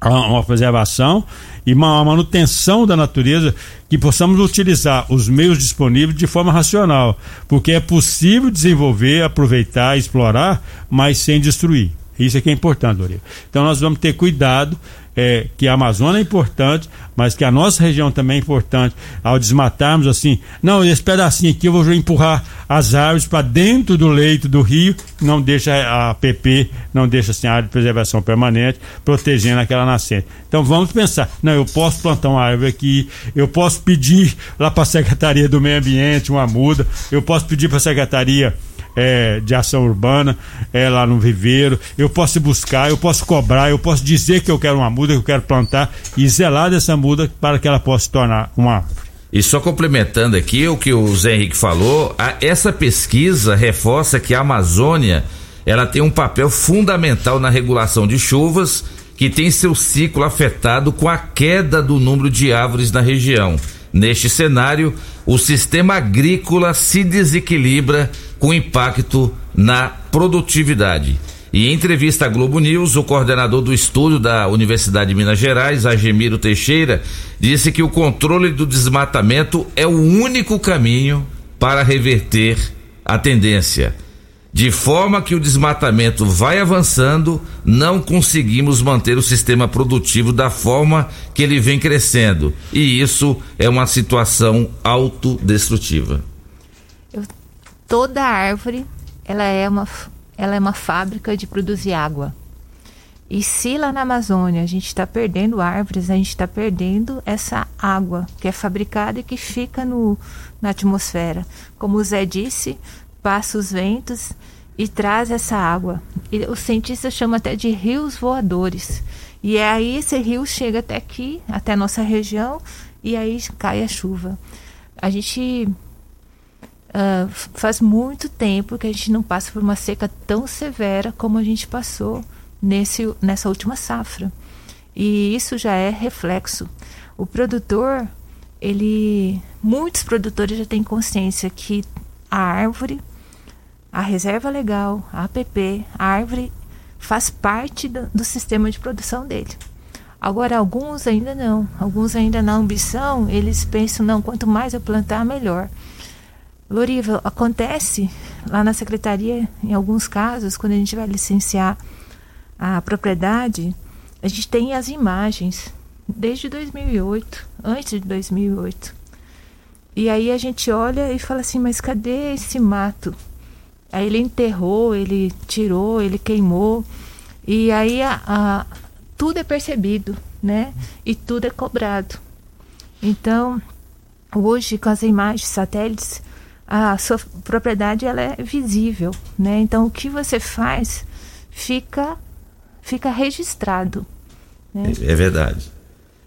uma preservação e uma manutenção da natureza que possamos utilizar os meios disponíveis de forma racional, porque é possível desenvolver, aproveitar, explorar, mas sem destruir. Isso é que é importante, Dorival. Então nós vamos ter cuidado é, que a Amazônia é importante, mas que a nossa região também é importante. Ao desmatarmos assim, não, esse pedacinho aqui eu vou empurrar as árvores para dentro do leito do rio, não deixa a PP, não deixa assim, a área de preservação permanente, protegendo aquela nascente. Então vamos pensar, não, eu posso plantar uma árvore aqui, eu posso pedir lá para a Secretaria do Meio Ambiente uma muda, eu posso pedir para a Secretaria é, de ação urbana é, lá no viveiro. Eu posso buscar, eu posso cobrar, eu posso dizer que eu quero uma muda, que eu quero plantar e zelar dessa muda para que ela possa se tornar uma árvore. E só complementando aqui o que o Zé Henrique falou, a, essa pesquisa reforça que a Amazônia ela tem um papel fundamental na regulação de chuvas, que tem seu ciclo afetado com a queda do número de árvores na região. Neste cenário, o sistema agrícola se desequilibra com impacto na produtividade. E em entrevista à Globo News, o coordenador do estúdio da Universidade de Minas Gerais, Agemiro Teixeira, disse que o controle do desmatamento é o único caminho para reverter a tendência. De forma que o desmatamento vai avançando, não conseguimos manter o sistema produtivo da forma que ele vem crescendo. E isso é uma situação autodestrutiva toda árvore ela é uma ela é uma fábrica de produzir água. E se lá na Amazônia a gente está perdendo árvores, a gente está perdendo essa água que é fabricada e que fica no, na atmosfera. Como o Zé disse, passa os ventos e traz essa água. E os cientistas chamam até de rios voadores. E é aí esse rio chega até aqui, até a nossa região, e aí cai a chuva. A gente Uh, faz muito tempo que a gente não passa por uma seca tão severa como a gente passou nesse, nessa última safra. E isso já é reflexo. O produtor, ele, muitos produtores já têm consciência que a árvore, a reserva legal, a APP, a árvore faz parte do, do sistema de produção dele. Agora, alguns ainda não. Alguns ainda na ambição, eles pensam, não, quanto mais eu plantar, melhor. Loriva, acontece lá na secretaria, em alguns casos, quando a gente vai licenciar a propriedade, a gente tem as imagens desde 2008, antes de 2008. E aí a gente olha e fala assim, mas cadê esse mato? Aí ele enterrou, ele tirou, ele queimou. E aí a, a, tudo é percebido, né? E tudo é cobrado. Então, hoje, com as imagens satélites, a sua propriedade ela é visível, né? Então o que você faz fica fica registrado. Né? É, é verdade.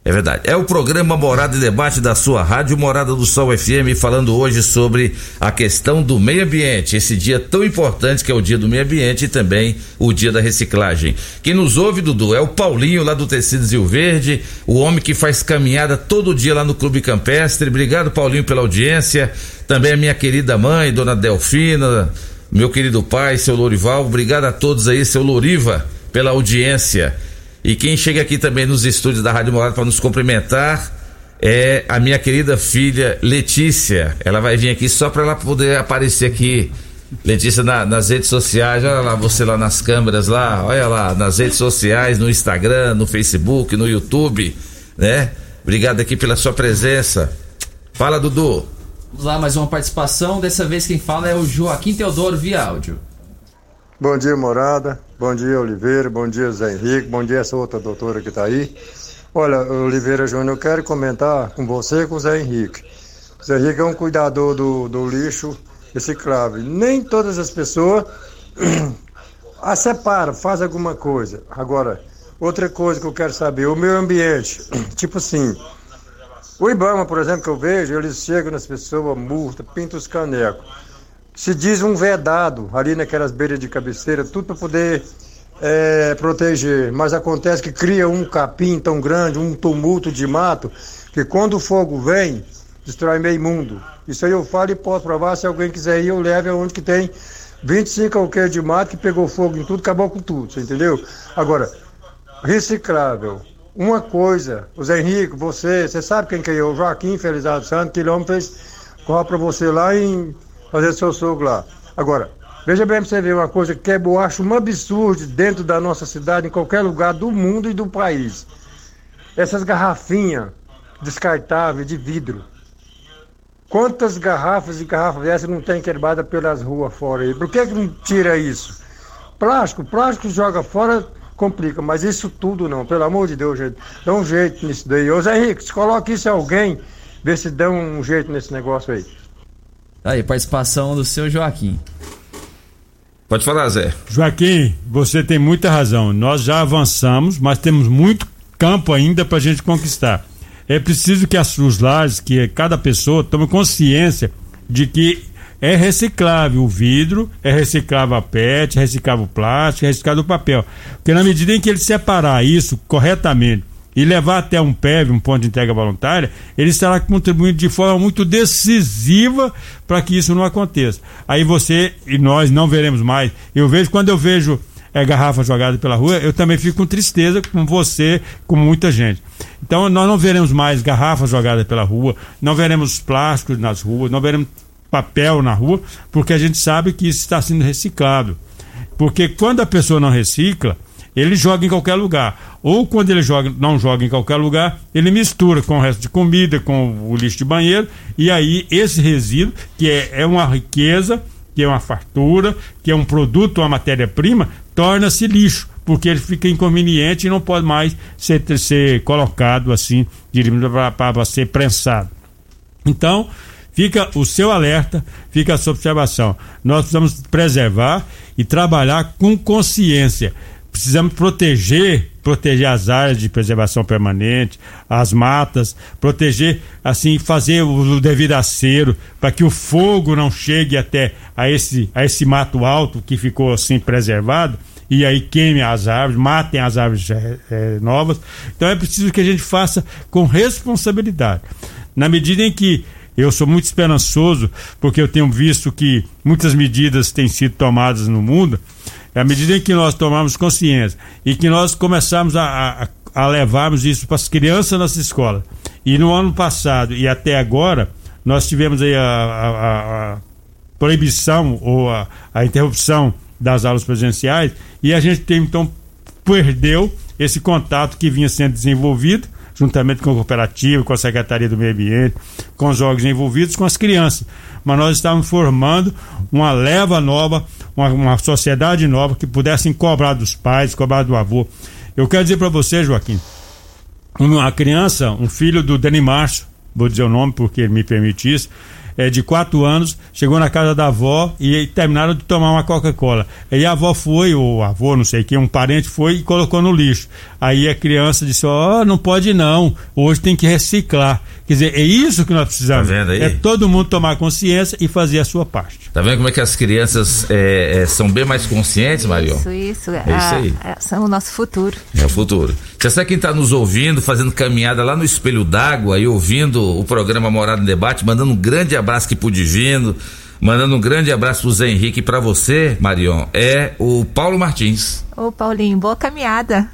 É verdade. É o programa Morada e Debate da sua Rádio Morada do Sol FM, falando hoje sobre a questão do meio ambiente, esse dia tão importante que é o dia do meio ambiente e também o dia da reciclagem. Quem nos ouve, Dudu, é o Paulinho lá do Tecidos Rio Verde, o homem que faz caminhada todo dia lá no Clube Campestre. Obrigado, Paulinho, pela audiência. Também a minha querida mãe, dona Delfina, meu querido pai, seu Lorival. Obrigado a todos aí, seu Loriva, pela audiência. E quem chega aqui também nos estúdios da Rádio Morada para nos cumprimentar é a minha querida filha Letícia. Ela vai vir aqui só para ela poder aparecer aqui. Letícia na, nas redes sociais, olha lá você lá nas câmeras lá, olha lá nas redes sociais, no Instagram, no Facebook, no YouTube, né? Obrigado aqui pela sua presença. Fala, Dudu. Vamos lá, mais uma participação. Dessa vez quem fala é o Joaquim Teodoro via áudio. Bom dia, morada. Bom dia, Oliveira. Bom dia, Zé Henrique. Bom dia, essa outra doutora que está aí. Olha, Oliveira Júnior, eu quero comentar com você e com o Zé Henrique. O Zé Henrique é um cuidador do, do lixo reciclável. Nem todas as pessoas a separa, faz alguma coisa. Agora, outra coisa que eu quero saber, o meio ambiente. Tipo assim, o Ibama, por exemplo, que eu vejo, eles chegam nas pessoas, multa, pinta os canecos. Se diz um vedado ali naquelas beiras de cabeceira, tudo para poder é, proteger. Mas acontece que cria um capim tão grande, um tumulto de mato, que quando o fogo vem, destrói meio mundo. Isso aí eu falo e posso provar, se alguém quiser ir, eu leve aonde que tem 25 alqueires de mato que pegou fogo em tudo, acabou com tudo, você entendeu? Agora, reciclável. Uma coisa, o Zé Henrique, você, você sabe quem que é? O Joaquim Felizardo Santos, que ele fez para você lá em fazer seu sogro lá. Agora, veja bem pra você ver uma coisa que é, eu acho um absurdo dentro da nossa cidade, em qualquer lugar do mundo e do país. Essas garrafinhas descartáveis de vidro. Quantas garrafas e garrafas dessas não tem quebrada pelas ruas fora aí? Por que, que não tira isso? Plástico, plástico joga fora, complica, mas isso tudo não, pelo amor de Deus, gente. Dá um jeito nisso daí. Ô Zé Henrique, coloca isso em alguém, vê se dá um jeito nesse negócio aí. Aí, participação do seu Joaquim. Pode falar, Zé. Joaquim, você tem muita razão. Nós já avançamos, mas temos muito campo ainda para a gente conquistar. É preciso que as, os lares, que cada pessoa tome consciência de que é reciclável o vidro, é reciclável a PET, é reciclável o plástico, é reciclável o papel. Porque na medida em que ele separar isso corretamente e levar até um PEV, um ponto de entrega voluntária, ele estará contribuindo de forma muito decisiva para que isso não aconteça. Aí você e nós não veremos mais. Eu vejo, quando eu vejo é, garrafa jogada pela rua, eu também fico com tristeza com você, com muita gente. Então nós não veremos mais garrafas jogadas pela rua, não veremos plásticos nas ruas, não veremos papel na rua, porque a gente sabe que isso está sendo reciclado. Porque quando a pessoa não recicla, ele joga em qualquer lugar. Ou quando ele joga, não joga em qualquer lugar, ele mistura com o resto de comida, com o lixo de banheiro, e aí esse resíduo, que é, é uma riqueza, que é uma fartura, que é um produto, uma matéria-prima, torna-se lixo, porque ele fica inconveniente e não pode mais ser, ser colocado assim, para ser prensado. Então, fica o seu alerta, fica a sua observação. Nós precisamos preservar e trabalhar com consciência. Precisamos proteger, proteger as áreas de preservação permanente, as matas, proteger, assim, fazer o devido acero para que o fogo não chegue até a esse, a esse mato alto que ficou assim preservado e aí queime as árvores, matem as árvores é, novas. Então é preciso que a gente faça com responsabilidade. Na medida em que eu sou muito esperançoso, porque eu tenho visto que muitas medidas têm sido tomadas no mundo, à medida em que nós tomarmos consciência e que nós começarmos a, a, a levarmos isso para as crianças nas escolas. E no ano passado e até agora, nós tivemos aí a, a, a proibição ou a, a interrupção das aulas presenciais e a gente tem então perdeu esse contato que vinha sendo desenvolvido juntamente com a cooperativa, com a Secretaria do Meio Ambiente, com os órgãos envolvidos, com as crianças. Mas nós estávamos formando uma leva nova, uma, uma sociedade nova que pudessem cobrar dos pais, cobrar do avô. Eu quero dizer para você, Joaquim, uma criança, um filho do Dani Março, vou dizer o nome porque ele me permite isso, é, de quatro anos, chegou na casa da avó e terminaram de tomar uma Coca-Cola. Aí a avó foi, ou avô, não sei quem, um parente foi e colocou no lixo. Aí a criança disse: Ó, oh, não pode não, hoje tem que reciclar. Quer dizer, é isso que nós precisamos. Tá? É todo mundo tomar consciência e fazer a sua parte. Tá vendo como é que as crianças é, é, são bem mais conscientes, Mario? Isso, isso. É isso aí. É, são o nosso futuro. É o futuro. Você sabe quem está nos ouvindo, fazendo caminhada lá no Espelho d'Água e ouvindo o programa Morada em Debate, mandando um grande abraço aqui pro Divino, mandando um grande abraço pro Zé Henrique e pra você, Marion, é o Paulo Martins. Ô, Paulinho, boa caminhada.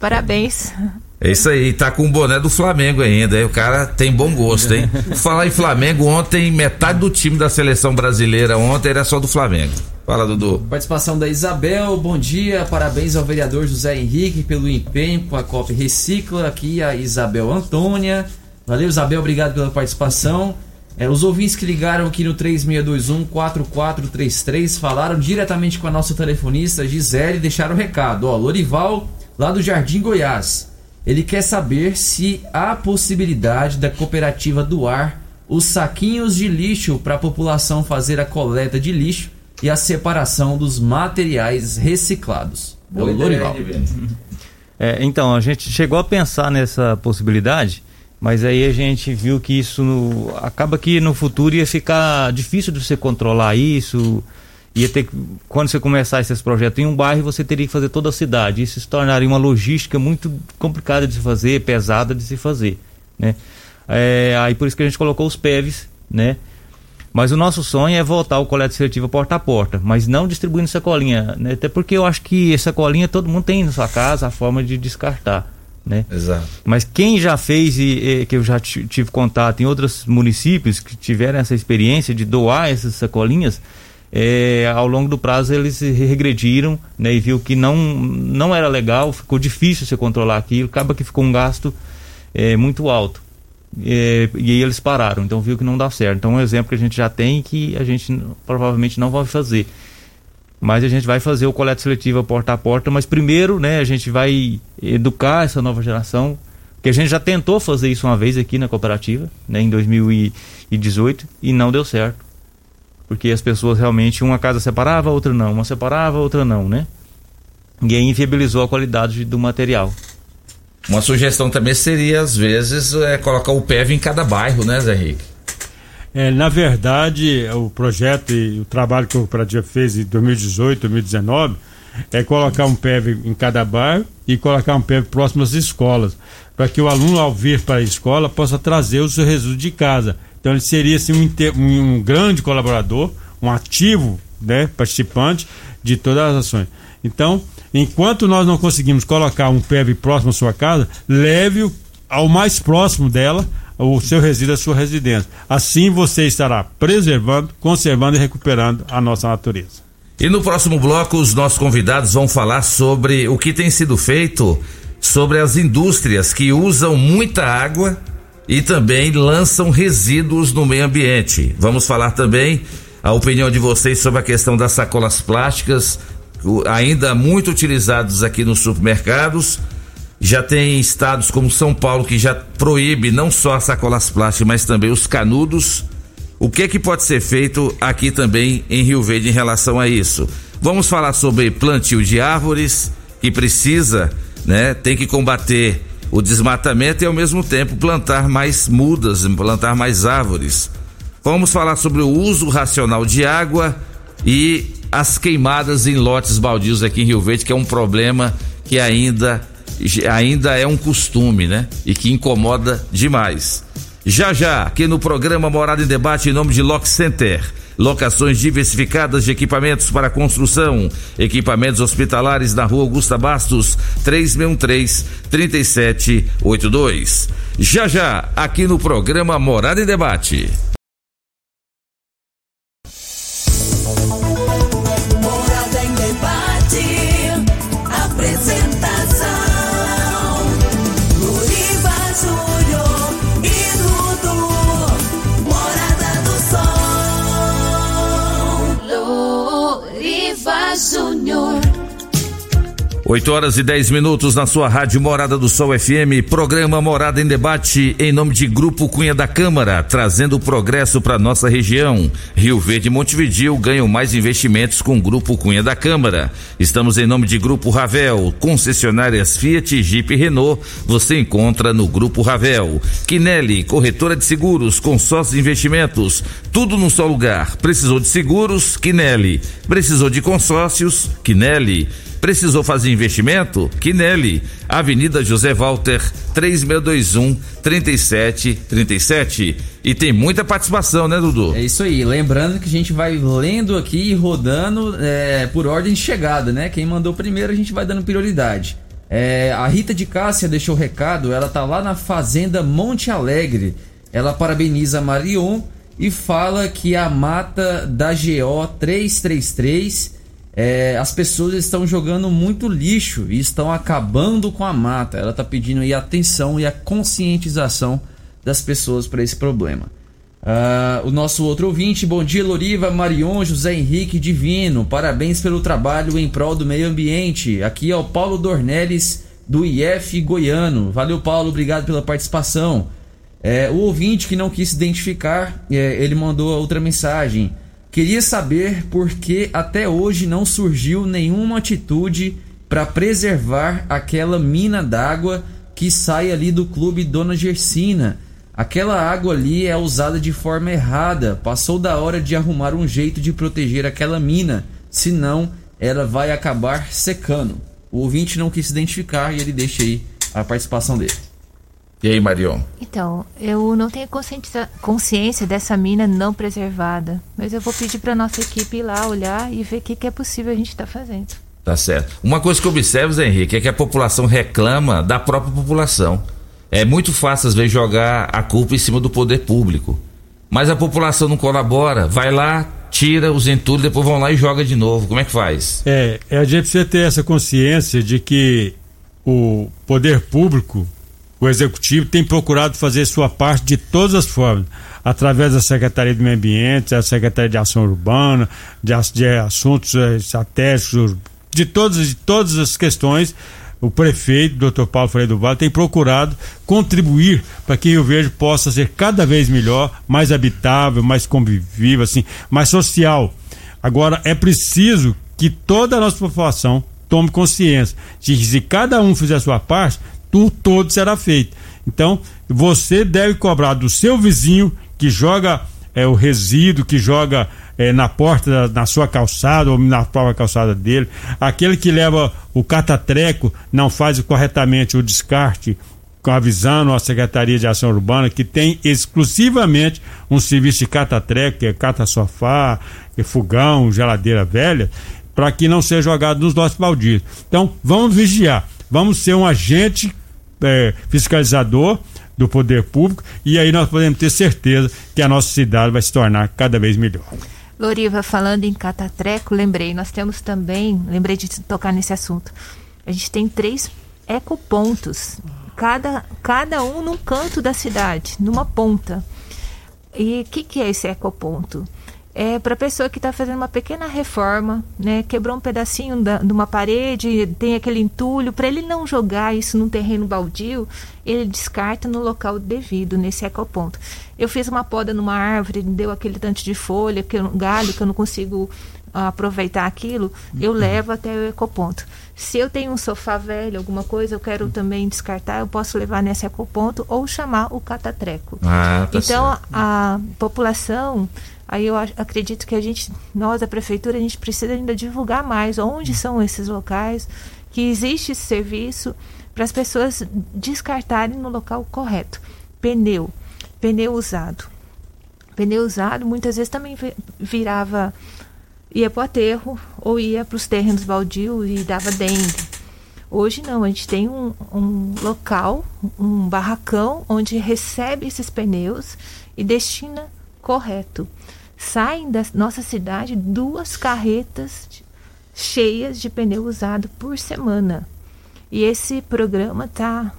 Parabéns. É isso aí, tá com o boné do Flamengo ainda, aí o cara tem bom gosto, hein? Falar em Flamengo, ontem metade do time da seleção brasileira ontem era só do Flamengo. Fala, Dudu. Participação da Isabel, bom dia, parabéns ao vereador José Henrique pelo empenho com a COP Recicla, aqui a Isabel Antônia. Valeu, Isabel, obrigado pela participação. É, os ouvintes que ligaram aqui no 3621-4433 falaram diretamente com a nossa telefonista Gisele e deixaram o recado. Ó, Lorival, lá do Jardim Goiás. Ele quer saber se há possibilidade da cooperativa doar os saquinhos de lixo para a população fazer a coleta de lixo e a separação dos materiais reciclados. Oi, Lorival. É, então, a gente chegou a pensar nessa possibilidade, mas aí a gente viu que isso no, acaba que no futuro ia ficar difícil de você controlar isso. Ia ter quando você começasse esse projeto em um bairro, você teria que fazer toda a cidade. Isso se tornaria uma logística muito complicada de se fazer, pesada de se fazer, né? É, aí por isso que a gente colocou os PEVs, né? Mas o nosso sonho é voltar ao coleta seletiva porta a porta, mas não distribuindo sacolinha, né? Até porque eu acho que sacolinha todo mundo tem na sua casa a forma de descartar, né? Exato. Mas quem já fez e, e que eu já tive contato em outros municípios que tiveram essa experiência de doar essas sacolinhas, é, ao longo do prazo eles regrediram né, e viu que não, não era legal, ficou difícil você controlar aquilo, acaba que ficou um gasto é, muito alto. É, e aí eles pararam, então viu que não dá certo. Então, um exemplo que a gente já tem que a gente provavelmente não vai fazer. Mas a gente vai fazer o coleta seletiva porta a porta, mas primeiro, né, a gente vai educar essa nova geração, que a gente já tentou fazer isso uma vez aqui na cooperativa, né, em 2018, e não deu certo. Porque as pessoas realmente, uma casa separava, outra não, uma separava, outra não, né? E aí inviabilizou a qualidade do material. Uma sugestão também seria, às vezes, é, colocar o PEV em cada bairro, né, Zé Henrique? É, na verdade, o projeto e o trabalho que a cooperativa fez em 2018, 2019 é colocar um PEV em cada bairro e colocar um PEV próximo às escolas, para que o aluno, ao vir para a escola, possa trazer o seu resultado de casa. Então, ele seria assim, um, um grande colaborador, um ativo né, participante de todas as ações. Então, enquanto nós não conseguimos colocar um PEV próximo à sua casa, leve-o ao mais próximo dela o seu resíduo, a sua residência. Assim você estará preservando, conservando e recuperando a nossa natureza. E no próximo bloco, os nossos convidados vão falar sobre o que tem sido feito sobre as indústrias que usam muita água e também lançam resíduos no meio ambiente. Vamos falar também a opinião de vocês sobre a questão das sacolas plásticas, ainda muito utilizados aqui nos supermercados. Já tem estados como São Paulo que já proíbe não só as sacolas plásticas, mas também os canudos. O que é que pode ser feito aqui também em Rio Verde em relação a isso? Vamos falar sobre plantio de árvores que precisa, né? Tem que combater o desmatamento e ao mesmo tempo plantar mais mudas, plantar mais árvores. Vamos falar sobre o uso racional de água e as queimadas em lotes baldios aqui em Rio Verde, que é um problema que ainda, ainda é um costume, né? E que incomoda demais. Já já, aqui no programa Morada em Debate, em nome de Lock Center. Locações diversificadas de equipamentos para construção. Equipamentos hospitalares na rua Augusta Bastos, 3613-3782. Já já, aqui no programa Morada em Debate. 8 horas e 10 minutos na sua rádio Morada do Sol FM, programa Morada em Debate, em nome de Grupo Cunha da Câmara, trazendo progresso para nossa região. Rio Verde e Montevidil ganham mais investimentos com Grupo Cunha da Câmara. Estamos em nome de Grupo Ravel, concessionárias Fiat, Jeep e Renault, você encontra no Grupo Ravel. Quinelli, corretora de seguros, consórcio de investimentos, tudo num só lugar. Precisou de seguros? Quinelli. Precisou de consórcios? Quinelli. Precisou fazer investimento? Quinelli, Avenida José Walter, 3621 3737. E tem muita participação, né, Dudu? É isso aí. Lembrando que a gente vai lendo aqui e rodando é, por ordem de chegada, né? Quem mandou primeiro a gente vai dando prioridade. É, a Rita de Cássia deixou o recado, ela tá lá na Fazenda Monte Alegre. Ela parabeniza a Marion e fala que a mata da GO 333 é, as pessoas estão jogando muito lixo e estão acabando com a mata. Ela está pedindo aí atenção e a conscientização das pessoas para esse problema. Uh, o nosso outro ouvinte, bom dia Loriva, Marion, José Henrique Divino, parabéns pelo trabalho em prol do meio ambiente. Aqui é o Paulo Dornelles do IF Goiano. Valeu, Paulo, obrigado pela participação. É, o ouvinte que não quis se identificar, é, ele mandou outra mensagem. Queria saber por que até hoje não surgiu nenhuma atitude para preservar aquela mina d'água que sai ali do clube Dona Gersina Aquela água ali é usada de forma errada. Passou da hora de arrumar um jeito de proteger aquela mina, senão ela vai acabar secando. O ouvinte não quis se identificar e ele deixa aí a participação dele. E aí, Marion? Então, eu não tenho consciência dessa mina não preservada, mas eu vou pedir para nossa equipe ir lá olhar e ver o que, que é possível a gente estar tá fazendo. Tá certo. Uma coisa que observo, Zé Henrique, é que a população reclama da própria população. É muito fácil às vezes jogar a culpa em cima do poder público. Mas a população não colabora, vai lá, tira os entulhos, depois vão lá e joga de novo. Como é que faz? É, é a gente precisa ter essa consciência de que o poder público, o executivo, tem procurado fazer sua parte de todas as formas, através da Secretaria do Meio Ambiente, da Secretaria de Ação Urbana, de, de assuntos eh, estratégicos, de todas, de todas as questões o prefeito, doutor Paulo Freire do Vale, tem procurado contribuir para que Rio Verde possa ser cada vez melhor, mais habitável, mais convivível, assim, mais social. Agora, é preciso que toda a nossa população tome consciência de que se cada um fizer a sua parte, tudo todo será feito. Então, você deve cobrar do seu vizinho que joga é, o resíduo, que joga é, na porta na sua calçada ou na própria calçada dele. Aquele que leva o catatreco não faz corretamente o descarte avisando a Secretaria de Ação Urbana que tem exclusivamente um serviço de catatreco, que é cata-sofá, é fogão, geladeira velha, para que não seja jogado nos nossos baldios. Então, vamos vigiar, vamos ser um agente é, fiscalizador do poder público e aí nós podemos ter certeza que a nossa cidade vai se tornar cada vez melhor. Loriva, falando em catatreco, lembrei, nós temos também, lembrei de tocar nesse assunto. A gente tem três ecopontos, cada, cada um num canto da cidade, numa ponta. E o que, que é esse ecoponto? É para a pessoa que está fazendo uma pequena reforma, né, quebrou um pedacinho da, de uma parede, tem aquele entulho, para ele não jogar isso num terreno baldio, ele descarta no local devido, nesse ecoponto. Eu fiz uma poda numa árvore, deu aquele tanto de folha, que eu, galho, que eu não consigo uh, aproveitar aquilo, eu uhum. levo até o ecoponto. Se eu tenho um sofá velho, alguma coisa, eu quero também descartar, eu posso levar nesse ecoponto ou chamar o catatreco. Ah, tá então, certo. a população Aí eu acredito que a gente, nós, a prefeitura, a gente precisa ainda divulgar mais onde são esses locais, que existe esse serviço para as pessoas descartarem no local correto. Pneu, pneu usado. Pneu usado muitas vezes também virava, ia para o aterro ou ia para os terrenos baldios e dava dengue. Hoje não, a gente tem um, um local, um barracão onde recebe esses pneus e destina correto saem da nossa cidade duas carretas cheias de pneu usado por semana. E esse programa tá,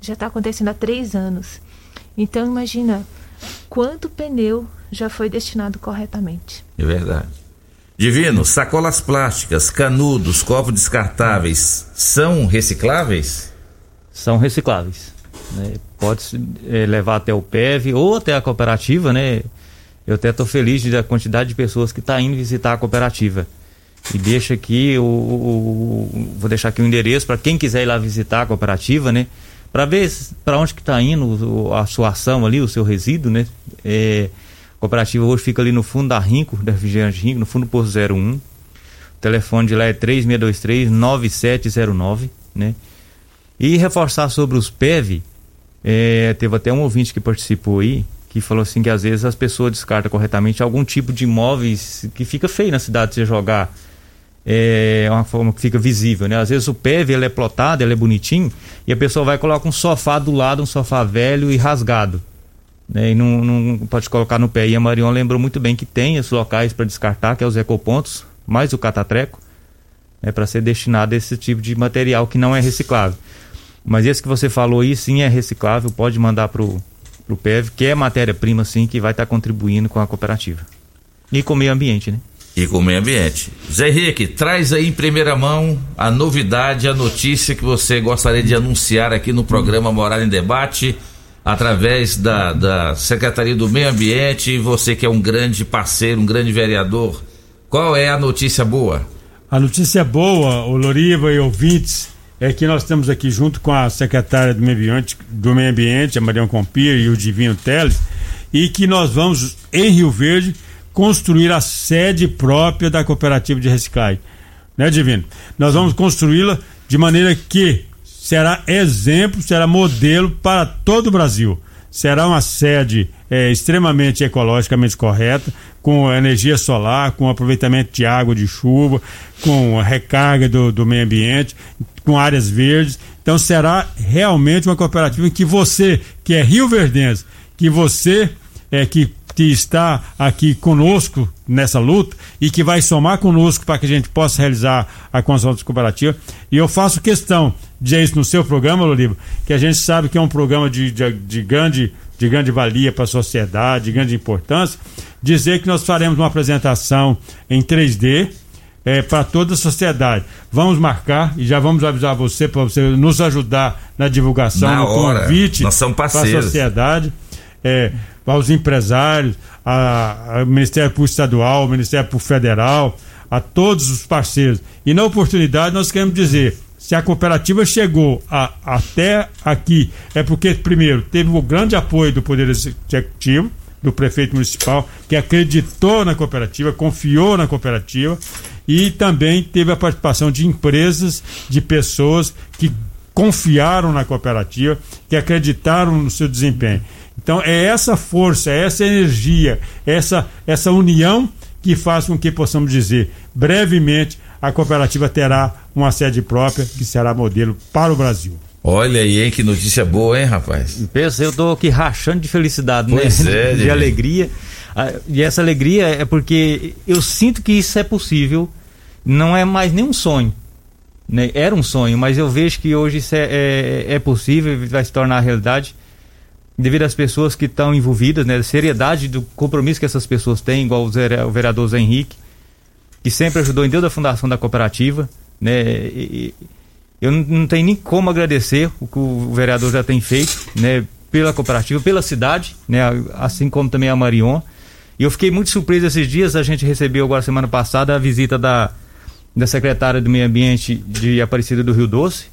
já está acontecendo há três anos. Então imagina quanto pneu já foi destinado corretamente. É verdade. Divino, sacolas plásticas, canudos, copos descartáveis são recicláveis? São recicláveis. Né? Pode é, levar até o PEV ou até a cooperativa, né? Eu até estou feliz da quantidade de pessoas que está indo visitar a cooperativa. E deixa aqui o, o, o vou deixar aqui o endereço para quem quiser ir lá visitar a cooperativa, né? Para ver para onde que está indo a sua ação ali, o seu resíduo, né? É, a cooperativa hoje fica ali no fundo da Rinco, da Refrigerante Rinco, no fundo do Poço 01. O telefone de lá é 3623 9709, né? E reforçar sobre os PEV, é, teve até um ouvinte que participou aí, que falou assim que às vezes as pessoas descartam corretamente algum tipo de imóveis que fica feio na cidade de jogar. É uma forma que fica visível, né? Às vezes o PEV ele é plotado, ele é bonitinho, e a pessoa vai colocar um sofá do lado, um sofá velho e rasgado. Né? E não, não pode colocar no pé. E a Marion lembrou muito bem que tem esses locais para descartar, que é os ecopontos, mais o catatreco, né? para ser destinado a esse tipo de material que não é reciclável. Mas esse que você falou aí sim é reciclável, pode mandar pro para o PEV, que é matéria-prima, sim, que vai estar tá contribuindo com a cooperativa. E com o meio ambiente, né? E com o meio ambiente. Zé Henrique, traz aí em primeira mão a novidade, a notícia que você gostaria de anunciar aqui no programa Morar em Debate, através da, da Secretaria do Meio Ambiente, e você que é um grande parceiro, um grande vereador. Qual é a notícia boa? A notícia boa, o Loriva e ouvintes, é que nós estamos aqui junto com a secretária do Meio Ambiente, do Meio Ambiente a Mariana Compir e o Divino Teles, e que nós vamos, em Rio Verde, construir a sede própria da cooperativa de reciclagem. Né, Divino? Nós vamos construí-la de maneira que será exemplo, será modelo para todo o Brasil. Será uma sede é, extremamente ecologicamente correta, com energia solar, com aproveitamento de água de chuva, com recarga do, do meio ambiente, com áreas verdes. Então será realmente uma cooperativa em que você, que é Rio Verdense, que você é que que está aqui conosco nessa luta e que vai somar conosco para que a gente possa realizar a construção cooperativa. E eu faço questão de dizer isso no seu programa, Loliva, que a gente sabe que é um programa de, de, de grande, de grande valia para a sociedade, de grande importância, dizer que nós faremos uma apresentação em 3D. É, para toda a sociedade. Vamos marcar e já vamos avisar você para você nos ajudar na divulgação, na no hora. convite para a sociedade. É, aos empresários, ao Ministério Público Estadual, ao Ministério Público Federal, a todos os parceiros. E na oportunidade nós queremos dizer, se a cooperativa chegou a, até aqui, é porque, primeiro, teve o grande apoio do Poder Executivo, do prefeito municipal, que acreditou na cooperativa, confiou na cooperativa, e também teve a participação de empresas, de pessoas que confiaram na cooperativa, que acreditaram no seu desempenho. Então é essa força, é essa energia, essa, essa união que faz com que possamos dizer brevemente a cooperativa terá uma sede própria que será modelo para o Brasil. Olha aí, hein, que notícia boa, hein, rapaz? Pensa, eu tô aqui rachando de felicidade, pois né? É, de alegria. Ah, e essa alegria é porque eu sinto que isso é possível, não é mais nem um sonho. Né? Era um sonho, mas eu vejo que hoje isso é, é, é possível e vai se tornar realidade devido às pessoas que estão envolvidas, né, a seriedade do compromisso que essas pessoas têm, igual o vereador Zé Henrique, que sempre ajudou em Deus da fundação da cooperativa, né, e, eu não tenho nem como agradecer o que o vereador já tem feito, né, pela cooperativa, pela cidade, né, assim como também a Marion. E eu fiquei muito surpreso esses dias, a gente recebeu agora semana passada a visita da, da secretária do Meio Ambiente de Aparecida do Rio Doce,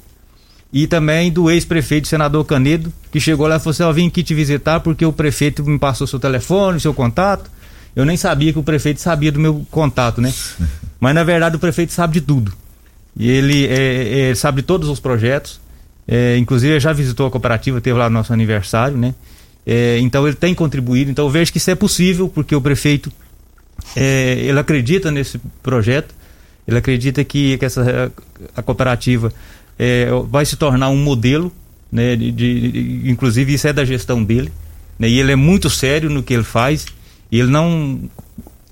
e também do ex-prefeito senador Canedo, que chegou lá e falou assim: Eu vim aqui te visitar porque o prefeito me passou seu telefone, seu contato. Eu nem sabia que o prefeito sabia do meu contato, né? Mas na verdade o prefeito sabe de tudo. E ele é, é, sabe de todos os projetos. É, inclusive já visitou a cooperativa, teve lá no nosso aniversário, né? É, então ele tem contribuído. Então eu vejo que isso é possível porque o prefeito é, ele acredita nesse projeto. Ele acredita que, que essa a cooperativa é, vai se tornar um modelo, né, de, de, inclusive isso é da gestão dele, né, e ele é muito sério no que ele faz, e ele não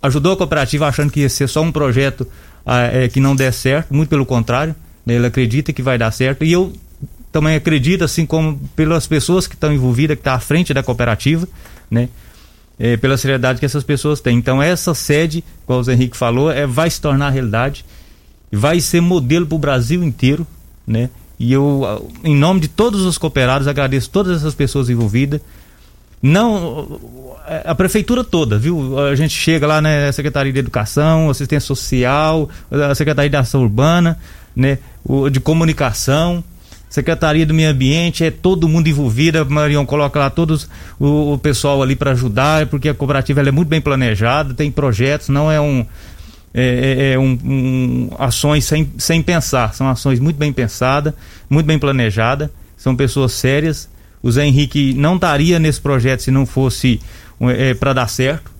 ajudou a cooperativa achando que ia ser só um projeto ah, é, que não der certo, muito pelo contrário, né, ele acredita que vai dar certo, e eu também acredito, assim como pelas pessoas que estão envolvidas, que estão tá à frente da cooperativa, né, é, pela seriedade que essas pessoas têm. Então essa sede, como o Henrique falou, é, vai se tornar realidade, vai ser modelo para o Brasil inteiro, né? E eu, em nome de todos os cooperados, agradeço todas essas pessoas envolvidas. Não, a prefeitura toda, viu? A gente chega lá né, Secretaria de Educação, Assistência Social, a Secretaria de Ação Urbana, né? O, de Comunicação, Secretaria do Meio Ambiente, é todo mundo envolvido. A Marion coloca lá todos o, o pessoal ali para ajudar, porque a cooperativa é muito bem planejada, tem projetos, não é um é, é, é um, um, ações sem, sem pensar, são ações muito bem pensadas, muito bem planejadas, são pessoas sérias. O Zé Henrique não estaria nesse projeto se não fosse é, para dar certo.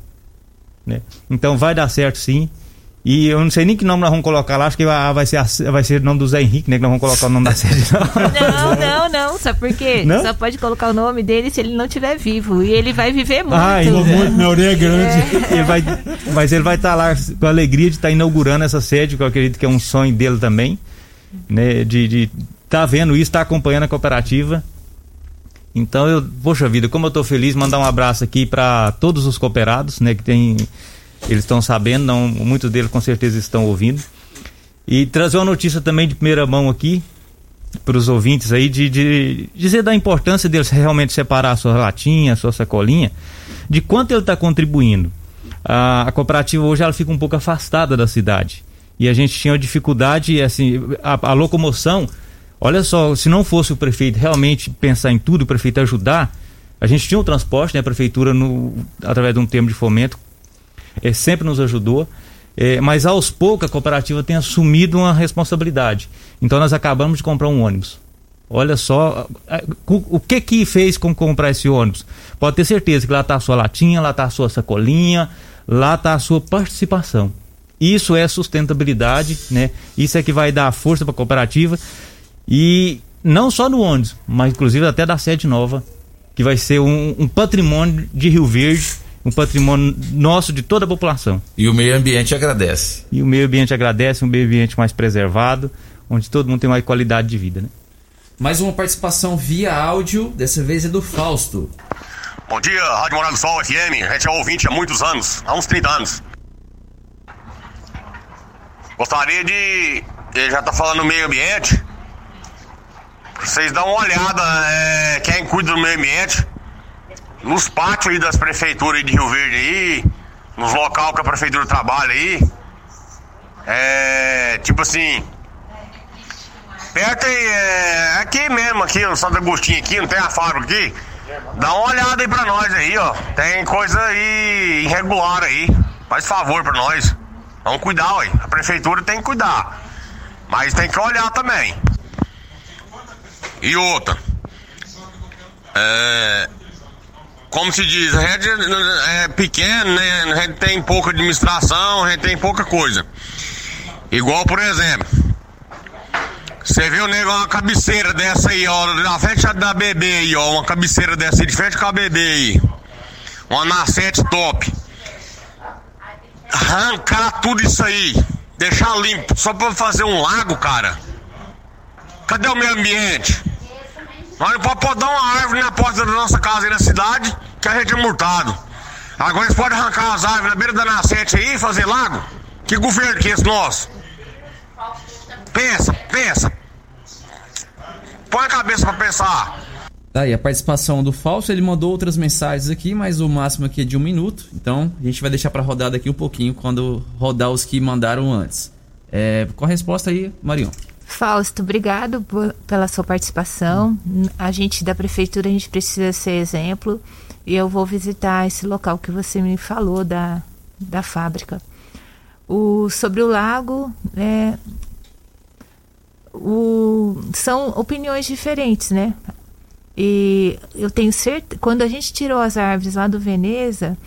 Né? Então vai dar certo sim. E eu não sei nem que nome nós vamos colocar lá, acho que vai ser, vai ser o nome do Zé Henrique, né? Que nós vamos colocar o nome da série. Não, não, não, sabe por quê? Não? Só pode colocar o nome dele se ele não estiver vivo. E ele vai viver muito. Ah, ele muito, minha orelha é grande. É. Ele vai, mas ele vai estar tá lá com a alegria de estar tá inaugurando essa sede, que eu acredito que é um sonho dele também. Né? De estar tá vendo isso, estar tá acompanhando a cooperativa. Então eu, poxa vida, como eu tô feliz, mandar um abraço aqui para todos os cooperados, né, que tem eles estão sabendo, não, muitos deles com certeza estão ouvindo. E trazer uma notícia também de primeira mão aqui para os ouvintes aí de, de, dizer da importância deles realmente separar a sua latinha, a sua sacolinha, de quanto ele está contribuindo. A, a, cooperativa hoje ela fica um pouco afastada da cidade e a gente tinha dificuldade assim a, a locomoção. Olha só, se não fosse o prefeito realmente pensar em tudo, o prefeito ajudar, a gente tinha um transporte, né? A prefeitura no, através de um termo de fomento é, sempre nos ajudou. É, mas aos poucos a cooperativa tem assumido uma responsabilidade. Então nós acabamos de comprar um ônibus. Olha só o que que fez com comprar esse ônibus. Pode ter certeza que lá está a sua latinha, lá está a sua sacolinha, lá está a sua participação. Isso é sustentabilidade, né? Isso é que vai dar força para a cooperativa e não só no ônibus, mas inclusive até da sede nova, que vai ser um, um patrimônio de Rio Verde um patrimônio nosso de toda a população. E o meio ambiente agradece. E o meio ambiente agradece, um meio ambiente mais preservado, onde todo mundo tem mais qualidade de vida, né? Mais uma participação via áudio, dessa vez é do Fausto. Bom dia, Rádio Morado do Sol FM. A gente é ouvinte há muitos anos, há uns 30 anos. Gostaria de. Ele já tá falando do meio ambiente. Vocês dão uma olhada, é, quem cuida do meio ambiente, nos pátios aí das prefeituras de Rio Verde aí, nos local que a prefeitura trabalha aí. É, tipo assim, perto aí, é, aqui mesmo, aqui no Santo Agostinho aqui, não tem a fábrica aqui. Dá uma olhada aí pra nós aí, ó. Tem coisa aí irregular aí. Faz favor pra nós. Vamos cuidar, ué. A prefeitura tem que cuidar. Mas tem que olhar também. E outra. É, como se diz, a rede é pequena, né? A gente tem pouca administração, a gente tem pouca coisa. Igual, por exemplo, você viu nego uma cabeceira dessa aí, ó, na frente da BB aí, ó, uma cabeceira dessa aí, de frente com a BB aí. Uma nascente top. Arrancar tudo isso aí, deixar limpo, só pra fazer um lago, cara. Cadê o meio ambiente? Nós não podemos podar uma árvore na porta da nossa casa aí na cidade, que a gente é multado. Agora eles podem arrancar as árvores na beira da nascente aí fazer lago? Que governo que é esse nosso? Pensa, pensa. Põe a cabeça pra pensar. Tá aí a participação do Falso, ele mandou outras mensagens aqui, mas o máximo aqui é de um minuto. Então a gente vai deixar pra rodar daqui um pouquinho quando rodar os que mandaram antes. É, com a resposta aí, Marion. Fausto, obrigado pela sua participação. A gente da prefeitura a gente precisa ser exemplo e eu vou visitar esse local que você me falou da, da fábrica. O, sobre o lago, é, o, são opiniões diferentes, né? E eu tenho certeza, quando a gente tirou as árvores lá do Veneza,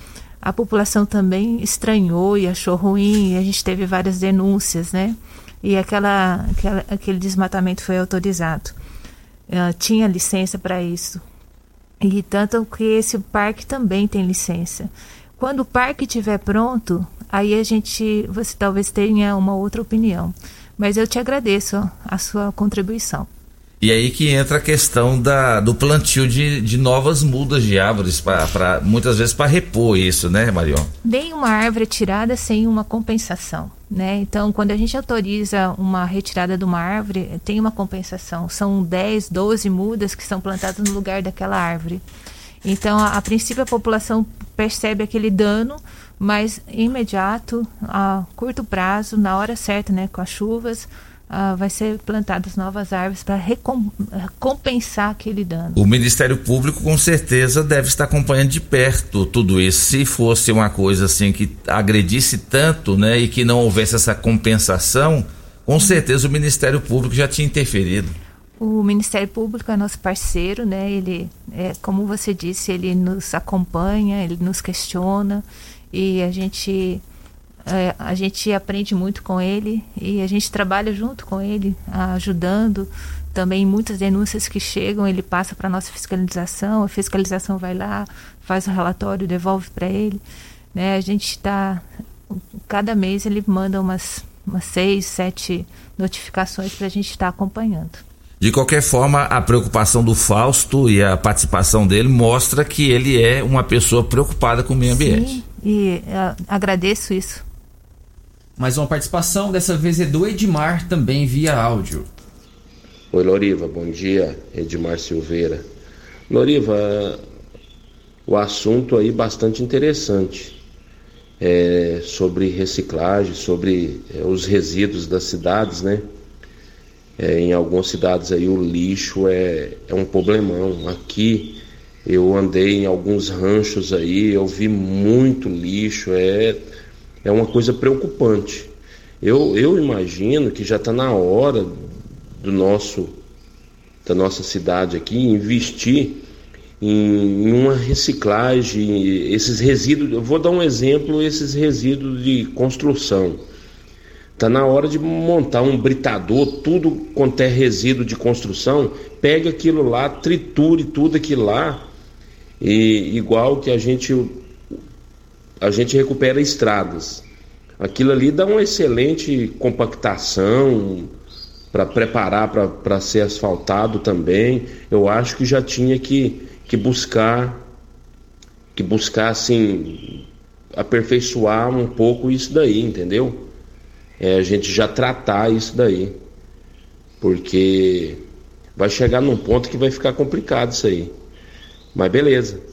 a população também estranhou e achou ruim, e a gente teve várias denúncias, né? E aquela, aquela, aquele desmatamento foi autorizado. Uh, tinha licença para isso. E tanto que esse parque também tem licença. Quando o parque estiver pronto, aí a gente, você talvez tenha uma outra opinião. Mas eu te agradeço a sua contribuição. E aí que entra a questão da, do plantio de, de novas mudas de árvores, pra, pra muitas vezes para repor isso, né, Marion? Nem árvore tirada sem uma compensação. Né? Então, quando a gente autoriza uma retirada de uma árvore, tem uma compensação. São 10, 12 mudas que são plantadas no lugar daquela árvore. Então, a, a princípio, a população percebe aquele dano, mas imediato, a curto prazo, na hora certa, né, com as chuvas, uh, vai ser plantadas novas árvores para compensar aquele dano. O Ministério Público com certeza deve estar acompanhando de perto tudo isso. Se fosse uma coisa assim que agredisse tanto, né, e que não houvesse essa compensação, com certeza o Ministério Público já tinha interferido. O Ministério Público é nosso parceiro, né? Ele, é, como você disse, ele nos acompanha, ele nos questiona e a gente é, a gente aprende muito com ele e a gente trabalha junto com ele, ajudando. Também muitas denúncias que chegam, ele passa para a nossa fiscalização, a fiscalização vai lá, faz o relatório, devolve para ele. Né? A gente está. Cada mês ele manda umas, umas seis, sete notificações para a gente estar tá acompanhando. De qualquer forma, a preocupação do Fausto e a participação dele mostra que ele é uma pessoa preocupada com o meio ambiente. Sim, e uh, agradeço isso. Mais uma participação, dessa vez é do Edmar, também via áudio. Oi, Loriva, bom dia. Edmar Silveira. Loriva, o assunto aí bastante interessante. É, sobre reciclagem, sobre é, os resíduos das cidades, né? É, em algumas cidades aí o lixo é, é um problemão. Aqui eu andei em alguns ranchos aí, eu vi muito lixo, é, é uma coisa preocupante. Eu, eu imagino que já está na hora do nosso da nossa cidade aqui investir em, em uma reciclagem, esses resíduos, eu vou dar um exemplo, esses resíduos de construção Tá na hora de montar um britador, tudo quanto é resíduo de construção, pega aquilo lá, triture tudo aquilo lá, e igual que a gente a gente recupera estradas. Aquilo ali dá uma excelente compactação para preparar para ser asfaltado também. Eu acho que já tinha que, que buscar que buscar assim aperfeiçoar um pouco isso daí, entendeu? é a gente já tratar isso daí. Porque vai chegar num ponto que vai ficar complicado isso aí. Mas beleza.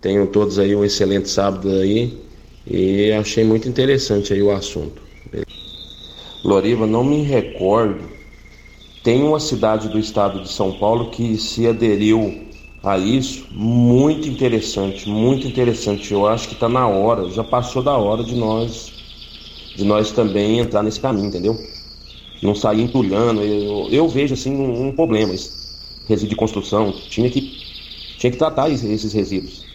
Tenham todos aí um excelente sábado aí. E achei muito interessante aí o assunto. Loriva, não me recordo. Tem uma cidade do estado de São Paulo que se aderiu a isso. Muito interessante, muito interessante. Eu acho que está na hora, já passou da hora de nós de nós também entrar nesse caminho, entendeu? Não sair entulhando. Eu, eu vejo assim um, um problema. Resíduo de construção. Tinha que, tinha que tratar esses resíduos.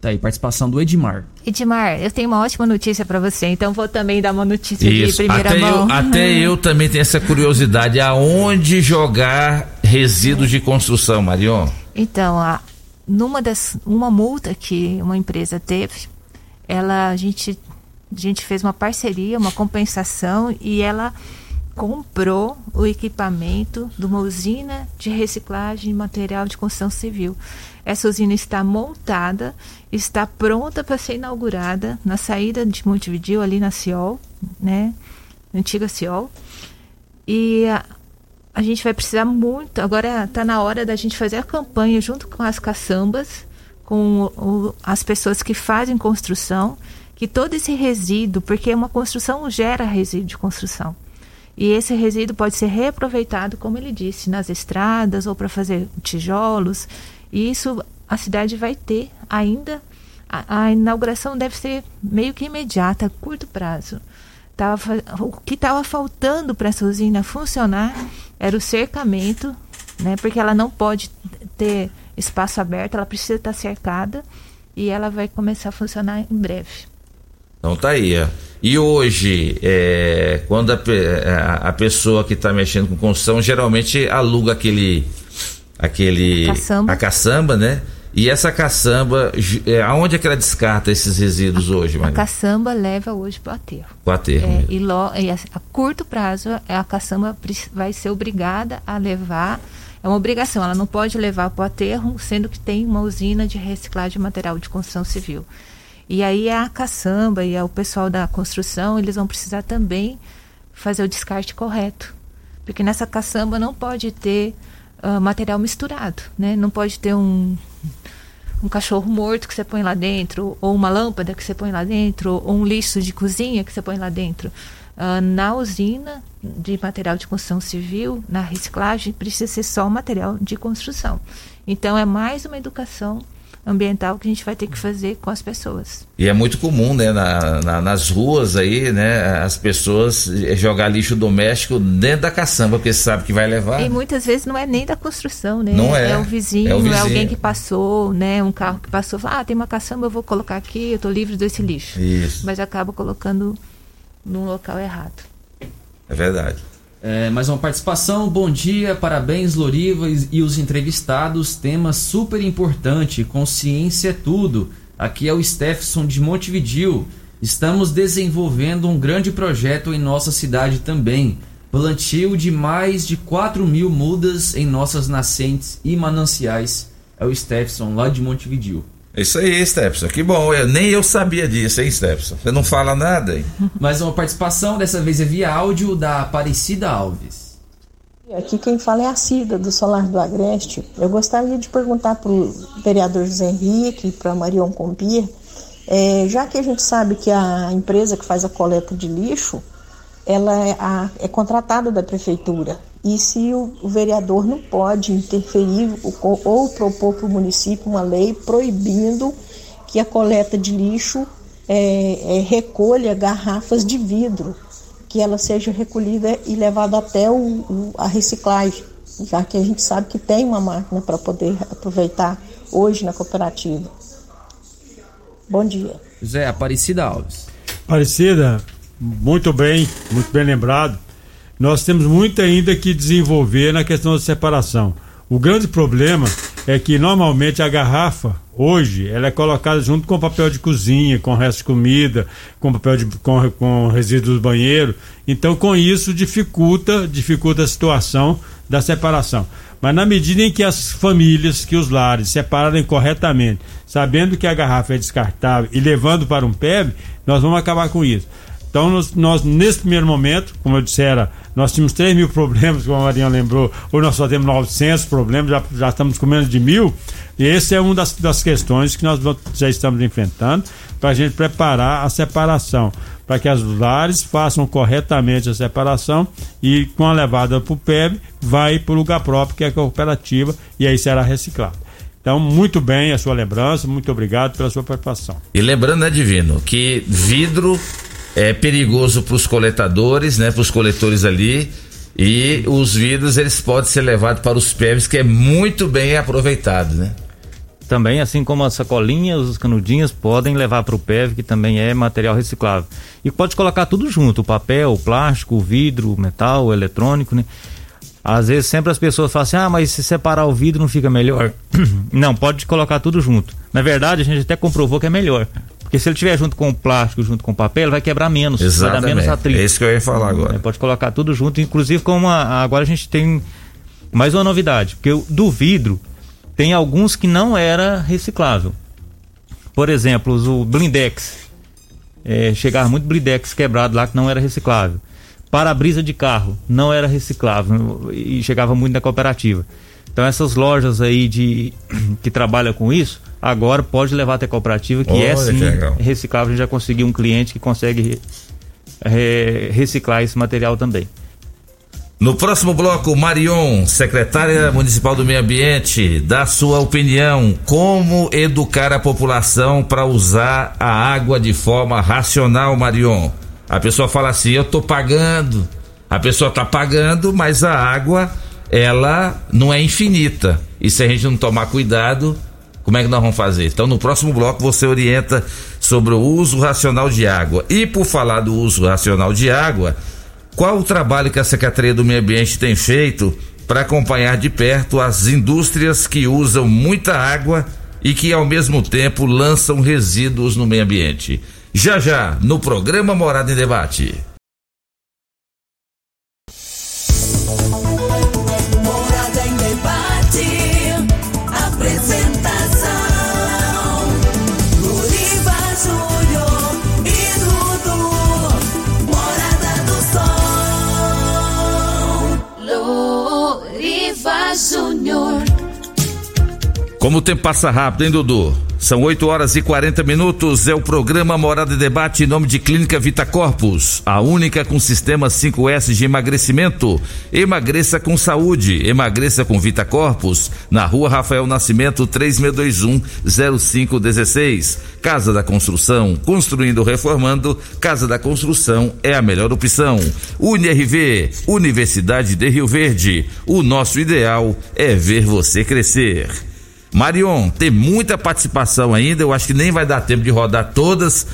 Tá aí, participação do Edmar. Edmar, eu tenho uma ótima notícia para você, então vou também dar uma notícia Isso, de primeira até mão. Eu, até eu também tenho essa curiosidade. Aonde jogar resíduos de construção, Marion? Então, a, numa das uma multa que uma empresa teve, ela a gente a gente fez uma parceria, uma compensação e ela comprou o equipamento de uma usina de reciclagem de material de construção civil. Essa usina está montada, está pronta para ser inaugurada na saída de Montevideo, ali na Ciol, né? Antiga Ciol. E a, a gente vai precisar muito. Agora está na hora da gente fazer a campanha junto com as caçambas, com o, as pessoas que fazem construção que todo esse resíduo, porque uma construção gera resíduo de construção. E esse resíduo pode ser reaproveitado, como ele disse, nas estradas ou para fazer tijolos. E isso a cidade vai ter ainda. A, a inauguração deve ser meio que imediata, a curto prazo. Tava, o que estava faltando para essa usina funcionar era o cercamento, né, porque ela não pode ter espaço aberto, ela precisa estar cercada e ela vai começar a funcionar em breve. Então tá aí, ó. E hoje, é, quando a, a, a, pessoa que está mexendo com construção geralmente aluga aquele. Aquele caçamba. a caçamba, né? E essa caçamba, é, aonde é que ela descarta esses resíduos hoje, Maria? A caçamba leva hoje para o aterro. Para o aterro. É, e, lo, e a, a, curto prazo, a caçamba vai ser obrigada a levar. É uma obrigação, ela não pode levar para o aterro, sendo que tem uma usina de reciclagem de material de construção civil. E aí a caçamba e o pessoal da construção, eles vão precisar também fazer o descarte correto. Porque nessa caçamba não pode ter uh, material misturado, né? Não pode ter um, um cachorro morto que você põe lá dentro, ou uma lâmpada que você põe lá dentro, ou um lixo de cozinha que você põe lá dentro. Uh, na usina de material de construção civil, na reciclagem, precisa ser só material de construção. Então é mais uma educação ambiental que a gente vai ter que fazer com as pessoas. E é muito comum, né, na, na, nas ruas aí, né, as pessoas jogar lixo doméstico dentro da caçamba, porque sabe que vai levar. E muitas vezes não é nem da construção, né? Não é. É o vizinho, é, o vizinho. é alguém que passou, né, um carro que passou, ah, tem uma caçamba, eu vou colocar aqui, eu estou livre desse lixo. Isso. Mas acaba colocando num local errado. É verdade. É, mais uma participação. Bom dia, parabéns, Loriva e os entrevistados. Tema super importante: consciência é tudo. Aqui é o Stefson de Montevidil. Estamos desenvolvendo um grande projeto em nossa cidade também. plantio de mais de 4 mil mudas em nossas nascentes e mananciais. É o Stepson, lá de Montevideo. Isso aí, Stepson. Que bom. Eu, nem eu sabia disso, hein, Stepson? Você não fala nada, hein? Mais uma participação, dessa vez é via áudio da Aparecida Alves. Aqui quem fala é a Cida, do Solar do Agreste. Eu gostaria de perguntar para o vereador José Henrique e para Marion Compir, é, já que a gente sabe que a empresa que faz a coleta de lixo, ela é, a, é contratada da prefeitura. E se o, o vereador não pode interferir ou, ou propor para o município uma lei proibindo que a coleta de lixo é, é, recolha garrafas de vidro que ela seja recolhida e levada até o, o, a reciclagem, já que a gente sabe que tem uma máquina para poder aproveitar hoje na cooperativa. Bom dia. Zé Aparecida Alves. Aparecida, muito bem, muito bem lembrado. Nós temos muito ainda que desenvolver na questão da separação. O grande problema é que normalmente a garrafa, hoje, ela é colocada junto com papel de cozinha, com resto de comida, com papel de com, com resíduos do banheiro. Então, com isso dificulta, dificulta a situação da separação. Mas na medida em que as famílias, que os lares separarem corretamente, sabendo que a garrafa é descartável e levando para um PEB, nós vamos acabar com isso. Então, nós, nós, nesse primeiro momento, como eu dissera, nós tínhamos 3 mil problemas, como a Marinha lembrou, hoje nós só temos 900 problemas, já, já estamos com menos de mil. E essa é uma das, das questões que nós já estamos enfrentando para a gente preparar a separação, para que as lares façam corretamente a separação e com a levada para o PEB, vai para o lugar próprio, que é a cooperativa, e aí será reciclado. Então, muito bem a sua lembrança, muito obrigado pela sua participação. E lembrando, né, Divino, que vidro é perigoso para os coletadores, né, para os coletores ali. E os vidros eles podem ser levados para os PEVs, que é muito bem aproveitado, né? Também, assim como as sacolinhas, os canudinhos, podem levar para o PEV, que também é material reciclável. E pode colocar tudo junto: o papel, o plástico, o vidro, o metal, o eletrônico, né? Às vezes sempre as pessoas falam assim: ah, mas se separar o vidro não fica melhor. não, pode colocar tudo junto. Na verdade, a gente até comprovou que é melhor. Porque se ele tiver junto com o plástico, junto com o papel, vai quebrar menos, Exatamente. vai dar menos atrito. É isso que eu ia falar agora. É, pode colocar tudo junto, inclusive como a, agora a gente tem mais uma novidade, porque do vidro tem alguns que não era reciclável. Por exemplo, o blindex. É, chegava muito blindex quebrado lá que não era reciclável. Para-brisa de carro não era reciclável e chegava muito na cooperativa. Então essas lojas aí de que trabalham com isso, agora pode levar até a cooperativa, que é Olha, é sim que reciclável. A gente já conseguiu um cliente que consegue é, reciclar esse material também. No próximo bloco, Marion, secretária municipal do Meio Ambiente, dá sua opinião como educar a população para usar a água de forma racional, Marion. A pessoa fala assim: "Eu tô pagando". A pessoa tá pagando, mas a água ela não é infinita. E se a gente não tomar cuidado, como é que nós vamos fazer? Então, no próximo bloco, você orienta sobre o uso racional de água. E por falar do uso racional de água, qual o trabalho que a Secretaria do Meio Ambiente tem feito para acompanhar de perto as indústrias que usam muita água e que, ao mesmo tempo, lançam resíduos no meio ambiente? Já já, no programa Morada em Debate. Como o tempo passa rápido, hein, Dudu? São 8 horas e 40 minutos. É o programa Morada e Debate em nome de Clínica Vita Corpus, a única com sistema 5S de emagrecimento. Emagreça com saúde. Emagreça com Vita Corpus, na rua Rafael Nascimento, 3621-0516. Casa da Construção, construindo, reformando. Casa da Construção é a melhor opção. UniRV, Universidade de Rio Verde. O nosso ideal é ver você crescer. Marion, tem muita participação ainda, eu acho que nem vai dar tempo de rodar todas,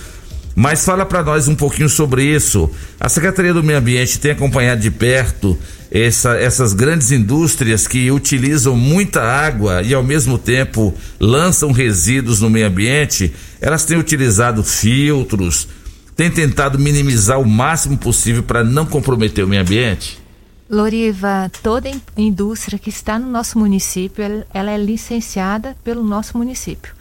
mas fala para nós um pouquinho sobre isso. A Secretaria do Meio Ambiente tem acompanhado de perto essa, essas grandes indústrias que utilizam muita água e ao mesmo tempo lançam resíduos no meio ambiente. Elas têm utilizado filtros, têm tentado minimizar o máximo possível para não comprometer o meio ambiente? Loriva, toda indústria que está no nosso município, ela é licenciada pelo nosso município.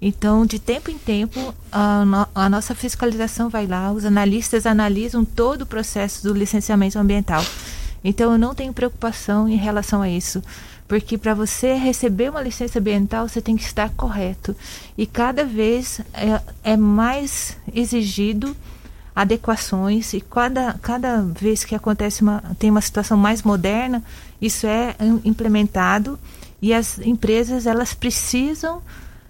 Então, de tempo em tempo, a, no, a, nossa fiscalização vai lá, os analistas analisam todo o processo do licenciamento ambiental. Então, eu não tenho preocupação em relação a isso, porque para você receber uma licença ambiental, você tem que estar correto. E cada vez é, é mais exigido adequações e cada, cada vez que acontece uma tem uma situação mais moderna isso é implementado e as empresas elas precisam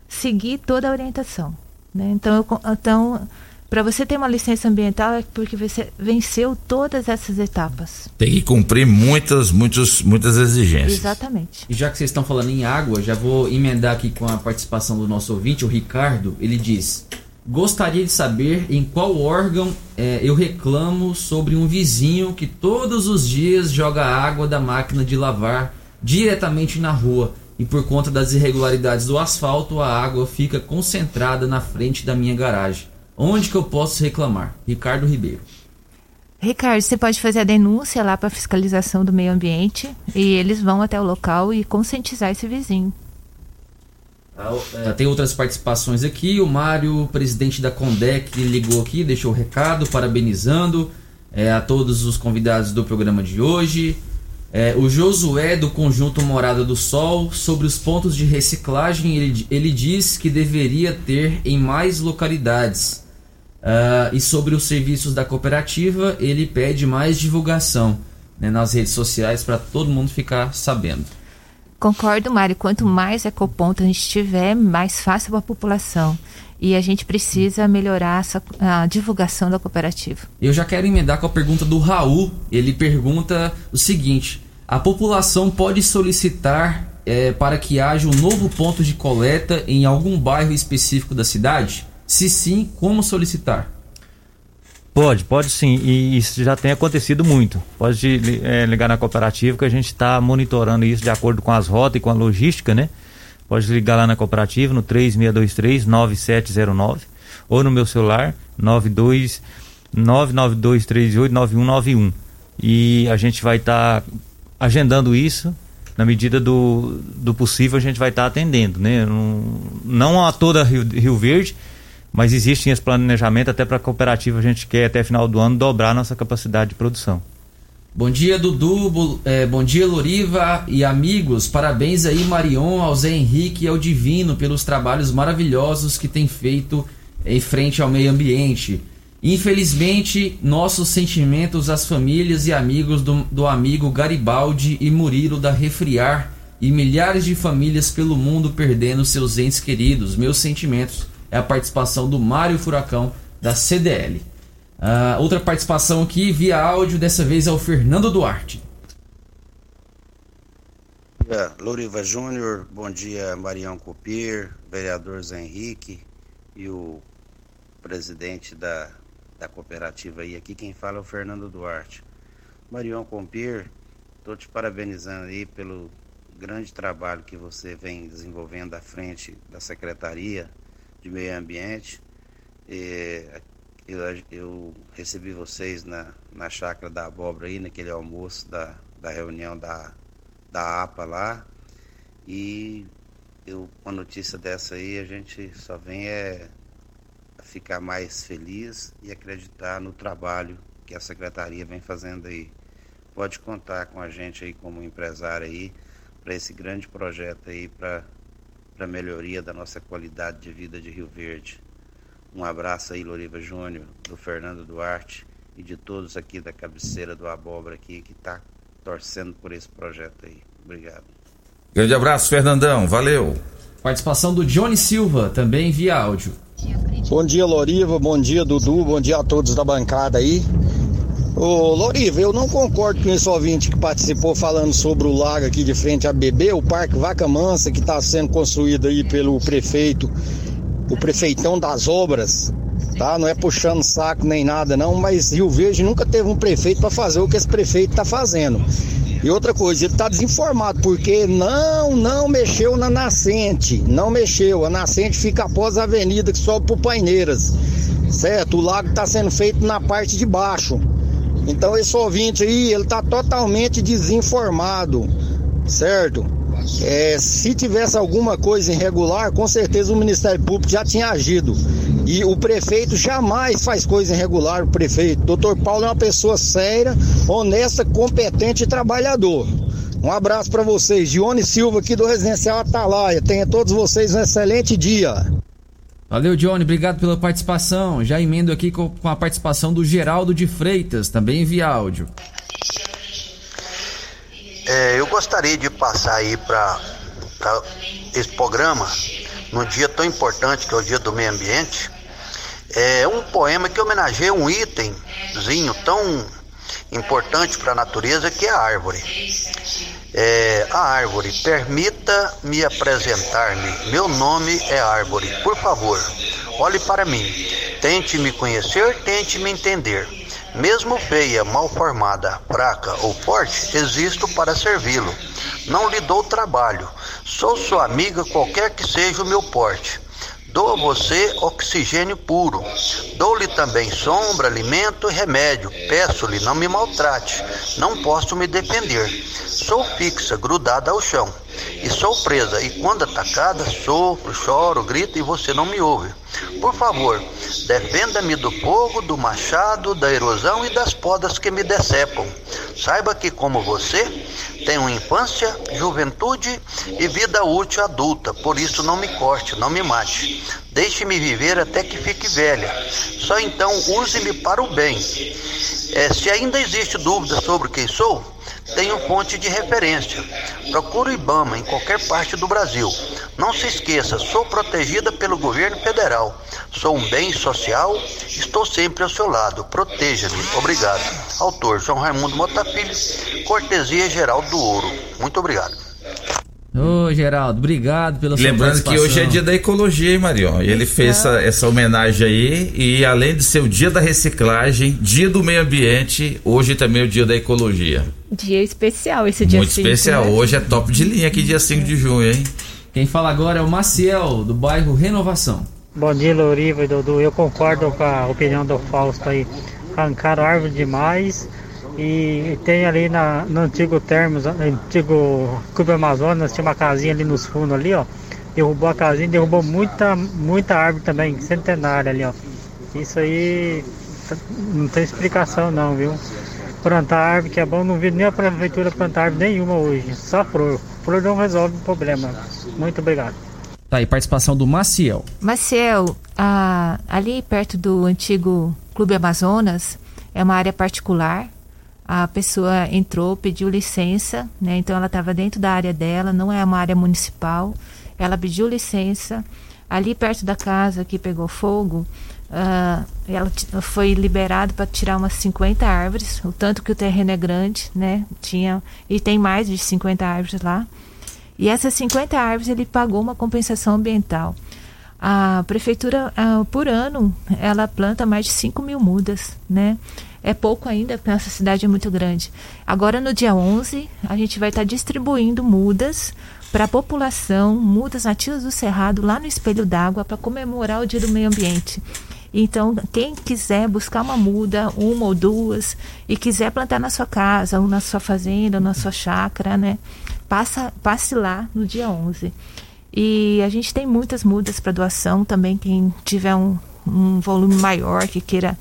seguir toda a orientação né? então então para você ter uma licença ambiental é porque você venceu todas essas etapas. Tem que cumprir muitas muitos muitas exigências. Exatamente. E já que vocês estão falando em água já vou emendar aqui com a participação do nosso ouvinte o Ricardo. Ele diz Gostaria de saber em qual órgão é, eu reclamo sobre um vizinho que todos os dias joga água da máquina de lavar diretamente na rua e por conta das irregularidades do asfalto a água fica concentrada na frente da minha garagem. Onde que eu posso reclamar? Ricardo Ribeiro. Ricardo, você pode fazer a denúncia lá para a fiscalização do meio ambiente e eles vão até o local e conscientizar esse vizinho. É, tem outras participações aqui. O Mário, presidente da Condec, ligou aqui, deixou o recado, parabenizando é, a todos os convidados do programa de hoje. É, o Josué, do Conjunto Morada do Sol, sobre os pontos de reciclagem, ele, ele diz que deveria ter em mais localidades. Uh, e sobre os serviços da cooperativa, ele pede mais divulgação né, nas redes sociais para todo mundo ficar sabendo. Concordo, Mário. Quanto mais ecoponto a gente tiver, mais fácil para a população. E a gente precisa melhorar essa, a divulgação da cooperativa. Eu já quero emendar com a pergunta do Raul. Ele pergunta o seguinte: a população pode solicitar é, para que haja um novo ponto de coleta em algum bairro específico da cidade? Se sim, como solicitar? Pode, pode sim. E isso já tem acontecido muito. Pode é, ligar na cooperativa que a gente está monitorando isso de acordo com as rotas e com a logística, né? Pode ligar lá na cooperativa no 3623-9709 ou no meu celular 92 992389191. E a gente vai estar tá agendando isso na medida do, do possível a gente vai estar tá atendendo, né? Não, não a toda Rio, Rio Verde, mas existe esse planejamento até para a cooperativa a gente quer até final do ano dobrar nossa capacidade de produção. Bom dia, Dudu. É, bom dia, Loriva e amigos. Parabéns aí, Marion, ao Zé Henrique e ao Divino pelos trabalhos maravilhosos que tem feito em frente ao meio ambiente. Infelizmente, nossos sentimentos às famílias e amigos do, do amigo Garibaldi e Murilo da Refriar e milhares de famílias pelo mundo perdendo seus entes queridos. Meus sentimentos é a participação do Mário Furacão da CDL. Uh, ah, outra participação aqui via áudio, dessa vez é o Fernando Duarte. dia, Louriva Júnior, bom dia Marião Copir, vereador Zé Henrique e o presidente da, da cooperativa aí. Aqui quem fala é o Fernando Duarte. Marião Copir, estou te parabenizando aí pelo grande trabalho que você vem desenvolvendo à frente da secretaria de meio ambiente. Eu, eu recebi vocês na, na chácara da abóbora aí, naquele almoço da, da reunião da, da APA lá. E eu, com a notícia dessa aí, a gente só vem é ficar mais feliz e acreditar no trabalho que a secretaria vem fazendo aí. Pode contar com a gente aí como empresário aí para esse grande projeto aí para para a melhoria da nossa qualidade de vida de Rio Verde. Um abraço aí, Loriva Júnior, do Fernando Duarte e de todos aqui da cabeceira do Abóbora aqui que está torcendo por esse projeto aí. Obrigado. Grande abraço, Fernandão. Valeu. Participação do Johnny Silva, também via áudio. Bom dia, Loriva. Bom dia, Dudu. Bom dia a todos da bancada aí. Ô, Loriva, eu não concordo com esse ouvinte que participou falando sobre o lago aqui de frente a Bebê, o Parque Vaca Mansa, que está sendo construído aí pelo prefeito, o prefeitão das obras, tá? Não é puxando saco nem nada não, mas Rio Verde nunca teve um prefeito para fazer o que esse prefeito está fazendo. E outra coisa, ele está desinformado, porque não, não mexeu na nascente, não mexeu. A nascente fica após a avenida que sobe para Paineiras, certo? O lago está sendo feito na parte de baixo. Então esse ouvinte aí, ele tá totalmente desinformado, certo? É, se tivesse alguma coisa irregular, com certeza o Ministério Público já tinha agido. E o prefeito jamais faz coisa irregular, o prefeito. Doutor Paulo é uma pessoa séria, honesta, competente e trabalhador. Um abraço para vocês. Dione Silva aqui do Residencial Atalaia. Tenha todos vocês um excelente dia. Valeu, Johnny. Obrigado pela participação. Já emendo aqui com, a participação do Geraldo de Freitas, também via áudio. É, eu gostaria de passar aí para esse programa, num dia tão importante que é o Dia do Meio Ambiente, é um poema que homenageia um itemzinho tão importante para a natureza que é a árvore. É, a árvore, permita-me apresentar-me. Meu nome é árvore. Por favor, olhe para mim. Tente me conhecer, tente me entender. Mesmo feia, mal formada, fraca ou forte, existo para servi-lo. Não lhe dou trabalho. Sou sua amiga, qualquer que seja o meu porte. Dou a você oxigênio puro. Dou-lhe também sombra, alimento e remédio. Peço-lhe, não me maltrate. Não posso me defender. Sou fixa, grudada ao chão. E sou presa, e quando atacada, sofro, choro, grito e você não me ouve. Por favor, defenda-me do fogo, do machado, da erosão e das podas que me decepam. Saiba que, como você, tenho infância, juventude e vida útil adulta, por isso não me corte, não me mate. Deixe-me viver até que fique velha. Só então use-me para o bem. É, se ainda existe dúvida sobre quem sou, tenho fonte de referência. Procure o IBAMA em qualquer parte do Brasil. Não se esqueça, sou protegida pelo governo federal. Sou um bem social, estou sempre ao seu lado. Proteja-me. Obrigado. Autor João Raimundo Mota Filho, Cortesia Geral do Ouro. Muito obrigado. Ô, Geraldo, obrigado pela sua Lembrando que hoje é dia da ecologia, hein, Marion? E ele fez essa, essa, homenagem aí, e além de ser o dia da reciclagem, dia do meio ambiente, hoje também é o dia da ecologia. Dia especial esse dia Muito especial. Né? Hoje é top de linha aqui, dia 5 de junho, hein? Quem fala agora é o Maciel, do bairro Renovação. Bom dia, Loriva e Dudu. Eu concordo com a opinião do Fausto aí. Arrancaram árvore demais e tem ali na, no antigo Termos, antigo Clube Amazonas, tinha uma casinha ali nos fundos ali, ó. Derrubou a casinha, derrubou muita, muita árvore também, centenária ali, ó. Isso aí não tem explicação não, viu? Plantar árvore que é bom, não vi nem a prefeitura plantar árvore nenhuma hoje, só flor. Flor não resolve o problema. Muito obrigado. Tá aí, participação do Maciel. Maciel, ah, ali perto do antigo Clube Amazonas, é uma área particular, a pessoa entrou, pediu licença, né? Então ela estava dentro da área dela, não é uma área municipal. Ela pediu licença. Ali perto da casa que pegou fogo, uh, ela foi liberada para tirar umas 50 árvores, o tanto que o terreno é grande, né? Tinha e tem mais de 50 árvores lá. E essas 50 árvores ele pagou uma compensação ambiental. A prefeitura, uh, por ano, ela planta mais de 5 mil mudas, né? É pouco ainda, porque nossa cidade é muito grande. Agora, no dia 11, a gente vai estar tá distribuindo mudas para a população, mudas nativas do Cerrado, lá no Espelho d'Água, para comemorar o Dia do Meio Ambiente. Então, quem quiser buscar uma muda, uma ou duas, e quiser plantar na sua casa, ou na sua fazenda, ou na sua chácara, né? Passa, passe lá no dia 11. E a gente tem muitas mudas para doação também. Quem tiver um, um volume maior que queira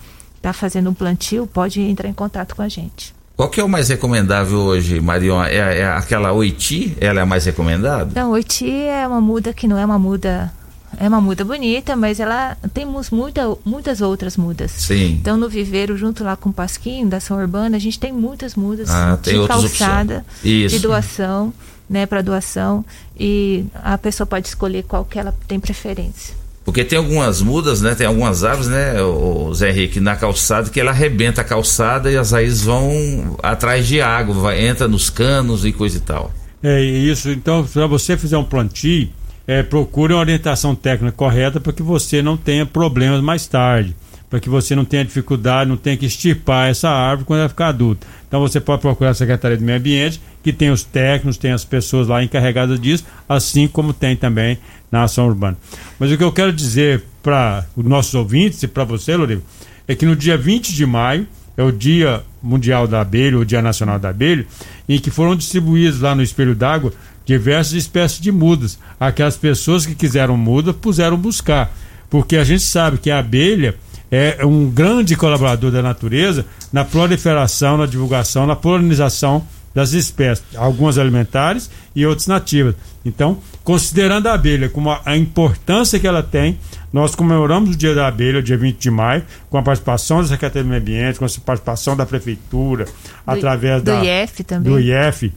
está fazendo um plantio, pode entrar em contato com a gente. Qual que é o mais recomendável hoje, Marion? É, é aquela oiti? Ela é a mais recomendada? Não, oiti é uma muda que não é uma muda é uma muda bonita, mas ela temos muita, muitas outras mudas. Sim. Então no viveiro, junto lá com o Pasquim, da ação urbana, a gente tem muitas mudas ah, de calçada, de doação, né, para doação, e a pessoa pode escolher qual que ela tem preferência. Porque tem algumas mudas, né? Tem algumas árvores, né, o Zé Henrique, na calçada, que ela arrebenta a calçada e as raízes vão atrás de água, vai, entra nos canos e coisa e tal. É isso. Então, para você fazer um plantio, é, procure uma orientação técnica correta para que você não tenha problemas mais tarde para que você não tenha dificuldade, não tenha que extirpar essa árvore quando ela ficar adulta. Então você pode procurar a Secretaria do Meio Ambiente, que tem os técnicos, tem as pessoas lá encarregadas disso, assim como tem também na ação urbana. Mas o que eu quero dizer para os nossos ouvintes e para você, Loriva, é que no dia 20 de maio é o Dia Mundial da Abelha, o Dia Nacional da Abelha, em que foram distribuídos lá no Espelho d'Água diversas espécies de mudas. Aquelas pessoas que quiseram muda puseram buscar, porque a gente sabe que a abelha é um grande colaborador da natureza na proliferação, na divulgação, na polinização das espécies, algumas alimentares e outras nativas. Então, considerando a abelha como a, a, importância que ela tem, nós comemoramos o Dia da Abelha, dia 20 de maio, com a participação da Secretaria do Meio Ambiente, com a participação da Prefeitura, do, através do da, IEF também. do IEF.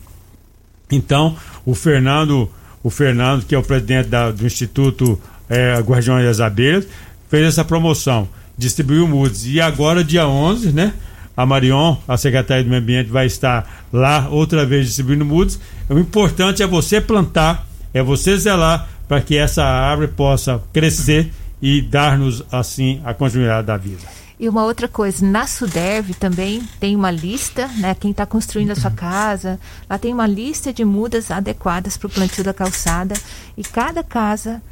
Então, o Fernando, o Fernando, que é o presidente da, do Instituto é, Guardiões das Abelhas, fez essa promoção, distribuiu mudas. E agora, dia 11, né? A Marion, a secretária do Meio Ambiente, vai estar lá outra vez distribuindo mudas. O importante é você plantar, é você zelar para que essa árvore possa crescer e dar-nos assim a continuidade da vida. E uma outra coisa, na Suderv também tem uma lista, né? Quem está construindo a sua casa, lá tem uma lista de mudas adequadas para o plantio da calçada. E cada casa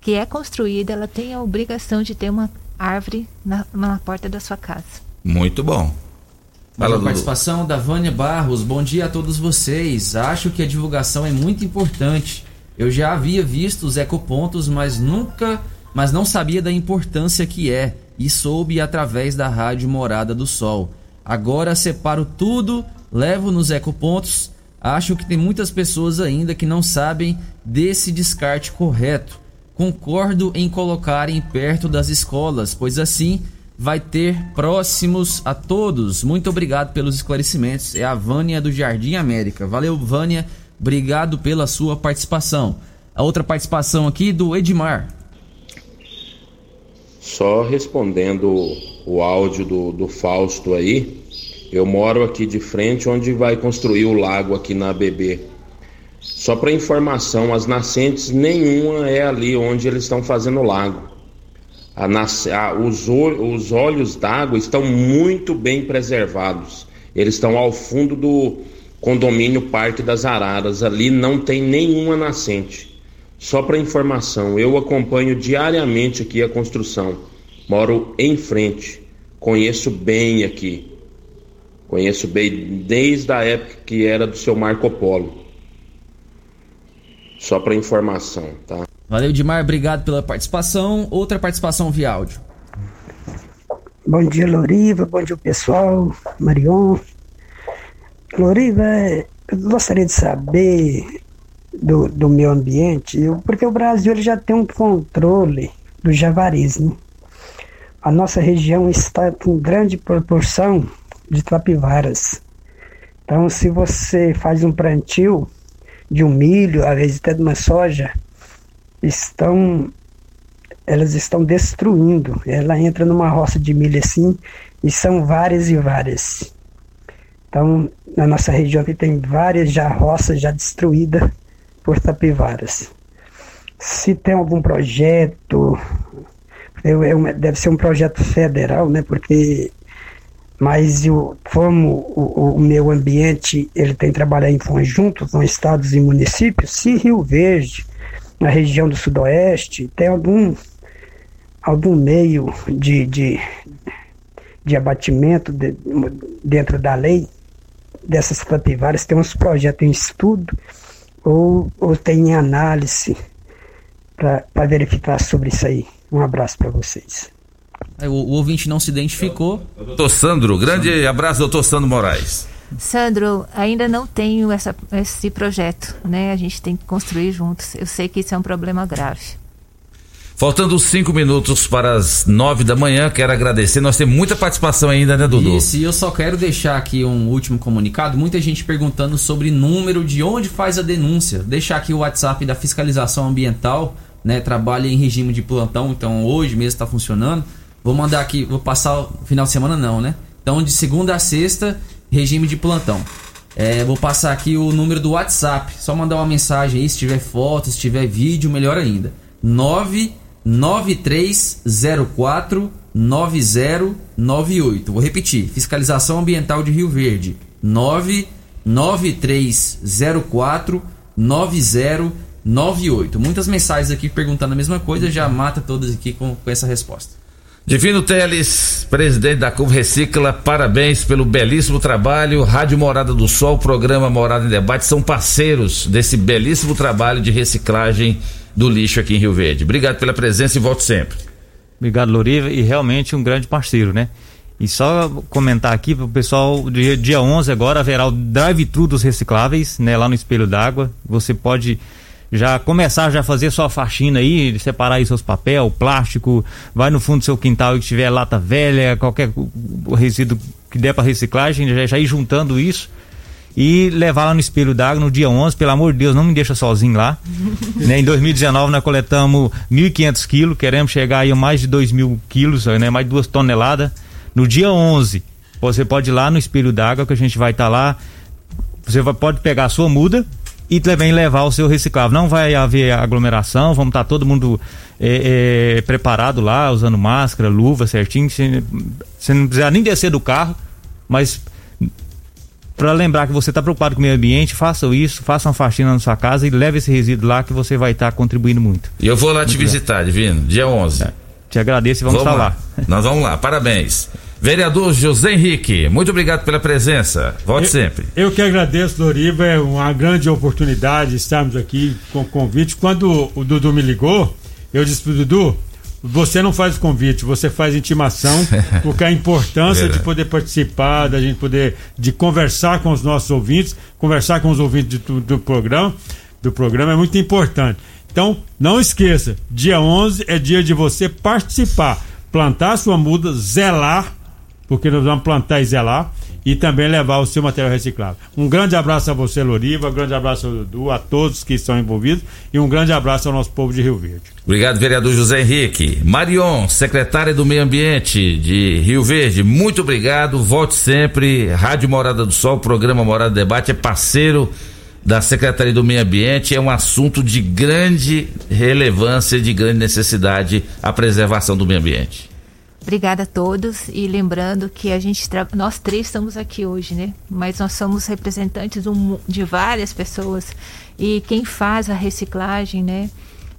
que é construída, ela tem a obrigação de ter uma árvore na, na porta da sua casa. Muito bom. Fala, participação da Vânia Barros. Bom dia a todos vocês. Acho que a divulgação é muito importante. Eu já havia visto os ecopontos, mas nunca, mas não sabia da importância que é e soube através da rádio Morada do Sol. Agora separo tudo, levo nos ecopontos. Acho que tem muitas pessoas ainda que não sabem desse descarte correto. Concordo em colocarem perto das escolas, pois assim vai ter próximos a todos. Muito obrigado pelos esclarecimentos. É a Vânia do Jardim América. Valeu, Vânia. Obrigado pela sua participação. A outra participação aqui do Edmar. Só respondendo o áudio do, do Fausto aí, eu moro aqui de frente onde vai construir o lago aqui na BB. Só para informação, as nascentes nenhuma é ali onde eles estão fazendo o lago. A, a, os, os olhos d'água estão muito bem preservados. Eles estão ao fundo do condomínio Parque das Araras. Ali não tem nenhuma nascente. Só para informação, eu acompanho diariamente aqui a construção. Moro em frente. Conheço bem aqui. Conheço bem desde a época que era do seu Marco Polo. Só para informação, tá? Valeu, Dimar, obrigado pela participação. Outra participação via áudio. Bom dia, Loriva. Bom dia, pessoal. Marion. Loriva, eu gostaria de saber do, do meio ambiente, porque o Brasil ele já tem um controle do javaris, né? A nossa região está com grande proporção de tapivaras. Então, se você faz um plantio de um milho, às vezes até de uma soja, estão elas estão destruindo. Ela entra numa roça de milho assim e são várias e várias. Então, na nossa região aqui tem várias já roças já destruídas por tapivaras. Se tem algum projeto, deve ser um projeto federal, né? Porque mas eu, como o, o meio ambiente ele tem que trabalhar em conjunto com estados e municípios, se Rio Verde na região do sudoeste, tem algum, algum meio de, de, de abatimento de, dentro da lei dessas capivaras? Tem uns projetos em estudo ou, ou tem análise para verificar sobre isso aí? Um abraço para vocês. O, o, ouvinte não se identificou. Doutor Sandro, grande abraço, doutor Sandro Moraes. Sandro, ainda não tenho essa, esse projeto, né? A gente tem que construir juntos. Eu sei que isso é um problema grave. Faltando cinco minutos para as nove da manhã, quero agradecer. Nós temos muita participação ainda, né, Dudu? Isso, e eu só quero deixar aqui um último comunicado. Muita gente perguntando sobre número de onde faz a denúncia. Deixar aqui o WhatsApp da fiscalização ambiental, né? Trabalha em regime de plantão, então hoje mesmo está funcionando. Vou mandar aqui, vou passar o final de semana, não, né? Então, de segunda a sexta, regime de plantão. É, vou passar aqui o número do WhatsApp. Só mandar uma mensagem aí, se tiver foto, se tiver vídeo, melhor ainda. 99304 9098. Vou repetir. Fiscalização Ambiental de Rio Verde. 99304 9098. Muitas mensagens aqui perguntando a mesma coisa, já mata todas aqui com, com essa resposta. Divino Teles, presidente da Cuba Recicla, parabéns pelo belíssimo trabalho. Rádio Morada do Sol, programa Morada em Debate são parceiros desse belíssimo trabalho de reciclagem do lixo aqui em Rio Verde. Obrigado pela presença e volte sempre. Obrigado, Loriva, e realmente um grande parceiro, né? E só comentar aqui para o pessoal, dia, dia 11 agora haverá o drive-thru dos recicláveis, né? Lá no Espelho d'Água. Você pode já começar já fazer sua faxina aí, separar aí seus papel, plástico, vai no fundo do seu quintal e que tiver lata velha, qualquer resíduo que der para reciclagem, já, já ir juntando isso e levar lá no espelho d'água no dia 11, pelo amor de Deus, não me deixa sozinho lá. né? Em 2019 nós coletamos 1.500 quilos, queremos chegar aí a mais de 2 mil quilos, né? mais de duas toneladas. No dia 11, você pode ir lá no espelho d'água que a gente vai estar tá lá. Você vai, pode pegar a sua muda, e também levar o seu reciclável. Não vai haver aglomeração, vamos estar todo mundo é, é, preparado lá, usando máscara, luva certinho. Você, não precisa nem descer do carro, mas para lembrar que você está preocupado com o meio ambiente, faça isso, faça uma faxina na sua casa e leve esse resíduo lá que você vai estar tá contribuindo muito. E eu vou lá muito te visitar, Divino, dia 11. É. Te agradeço e vamos, vamos estar lá. lá. Nós vamos lá, parabéns. Vereador José Henrique, muito obrigado pela presença. Volte eu, sempre. Eu que agradeço, Doriva. É uma grande oportunidade estarmos aqui com o convite. Quando o Dudu me ligou, eu disse pro Dudu, você não faz convite, você faz intimação, porque a importância de poder participar, da gente poder de conversar com os nossos ouvintes, conversar com os ouvintes do, do programa, do programa é muito importante. Então, não esqueça, dia 11 é dia de você participar, plantar sua muda, zelar porque nós vamos plantar e zelar e também levar o seu material reciclável. Um grande abraço a você, Loriva, um grande abraço ao Dudu, a todos que estão envolvidos e um grande abraço ao nosso povo de Rio Verde. Obrigado, vereador José Henrique. Marion, secretária do Meio Ambiente de Rio Verde, muito obrigado, volte sempre. Rádio Morada do Sol, programa Morada Debate é parceiro da Secretaria do Meio Ambiente, é um assunto de grande relevância, de grande necessidade a preservação do meio ambiente. Obrigada a todos e lembrando que a gente nós três estamos aqui hoje, né? Mas nós somos representantes de várias pessoas e quem faz a reciclagem, né?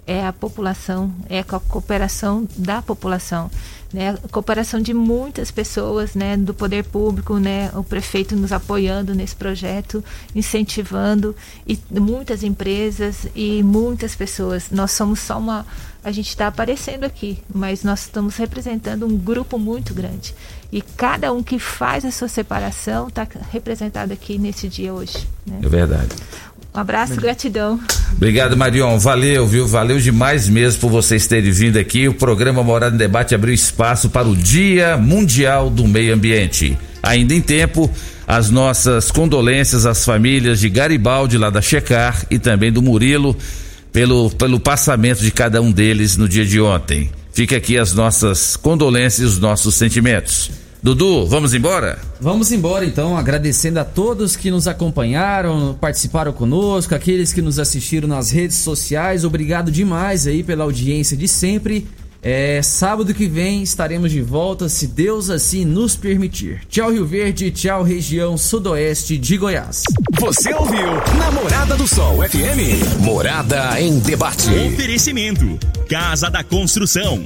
É a população, é a cooperação da população né, a cooperação de muitas pessoas, né, do poder público, né, o prefeito nos apoiando nesse projeto, incentivando e muitas empresas e muitas pessoas. Nós somos só uma, a gente está aparecendo aqui, mas nós estamos representando um grupo muito grande e cada um que faz a sua separação está representado aqui nesse dia hoje. Né? É verdade. Um abraço, gratidão. Obrigado, Marion. Valeu, viu? Valeu demais mesmo por vocês terem vindo aqui. O programa Morada em Debate abriu espaço para o Dia Mundial do Meio Ambiente. Ainda em tempo, as nossas condolências às famílias de Garibaldi, lá da Checar, e também do Murilo, pelo, pelo passamento de cada um deles no dia de ontem. Fica aqui as nossas condolências e os nossos sentimentos. Dudu, vamos embora? Vamos embora então, agradecendo a todos que nos acompanharam, participaram conosco, aqueles que nos assistiram nas redes sociais. Obrigado demais aí pela audiência de sempre. É, sábado que vem estaremos de volta, se Deus assim nos permitir. Tchau, Rio Verde, tchau, região sudoeste de Goiás. Você ouviu Namorada do Sol FM. Morada em debate. Oferecimento: Casa da Construção,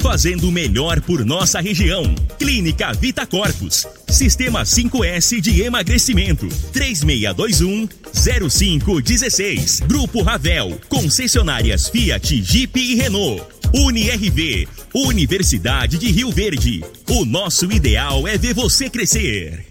fazendo o melhor por nossa região. Clínica Vita Corpus. Sistema 5S de emagrecimento. 3621 0516. Grupo Ravel. Concessionárias Fiat, Jeep e Renault. UniRV. Universidade de Rio Verde. O nosso ideal é ver você crescer.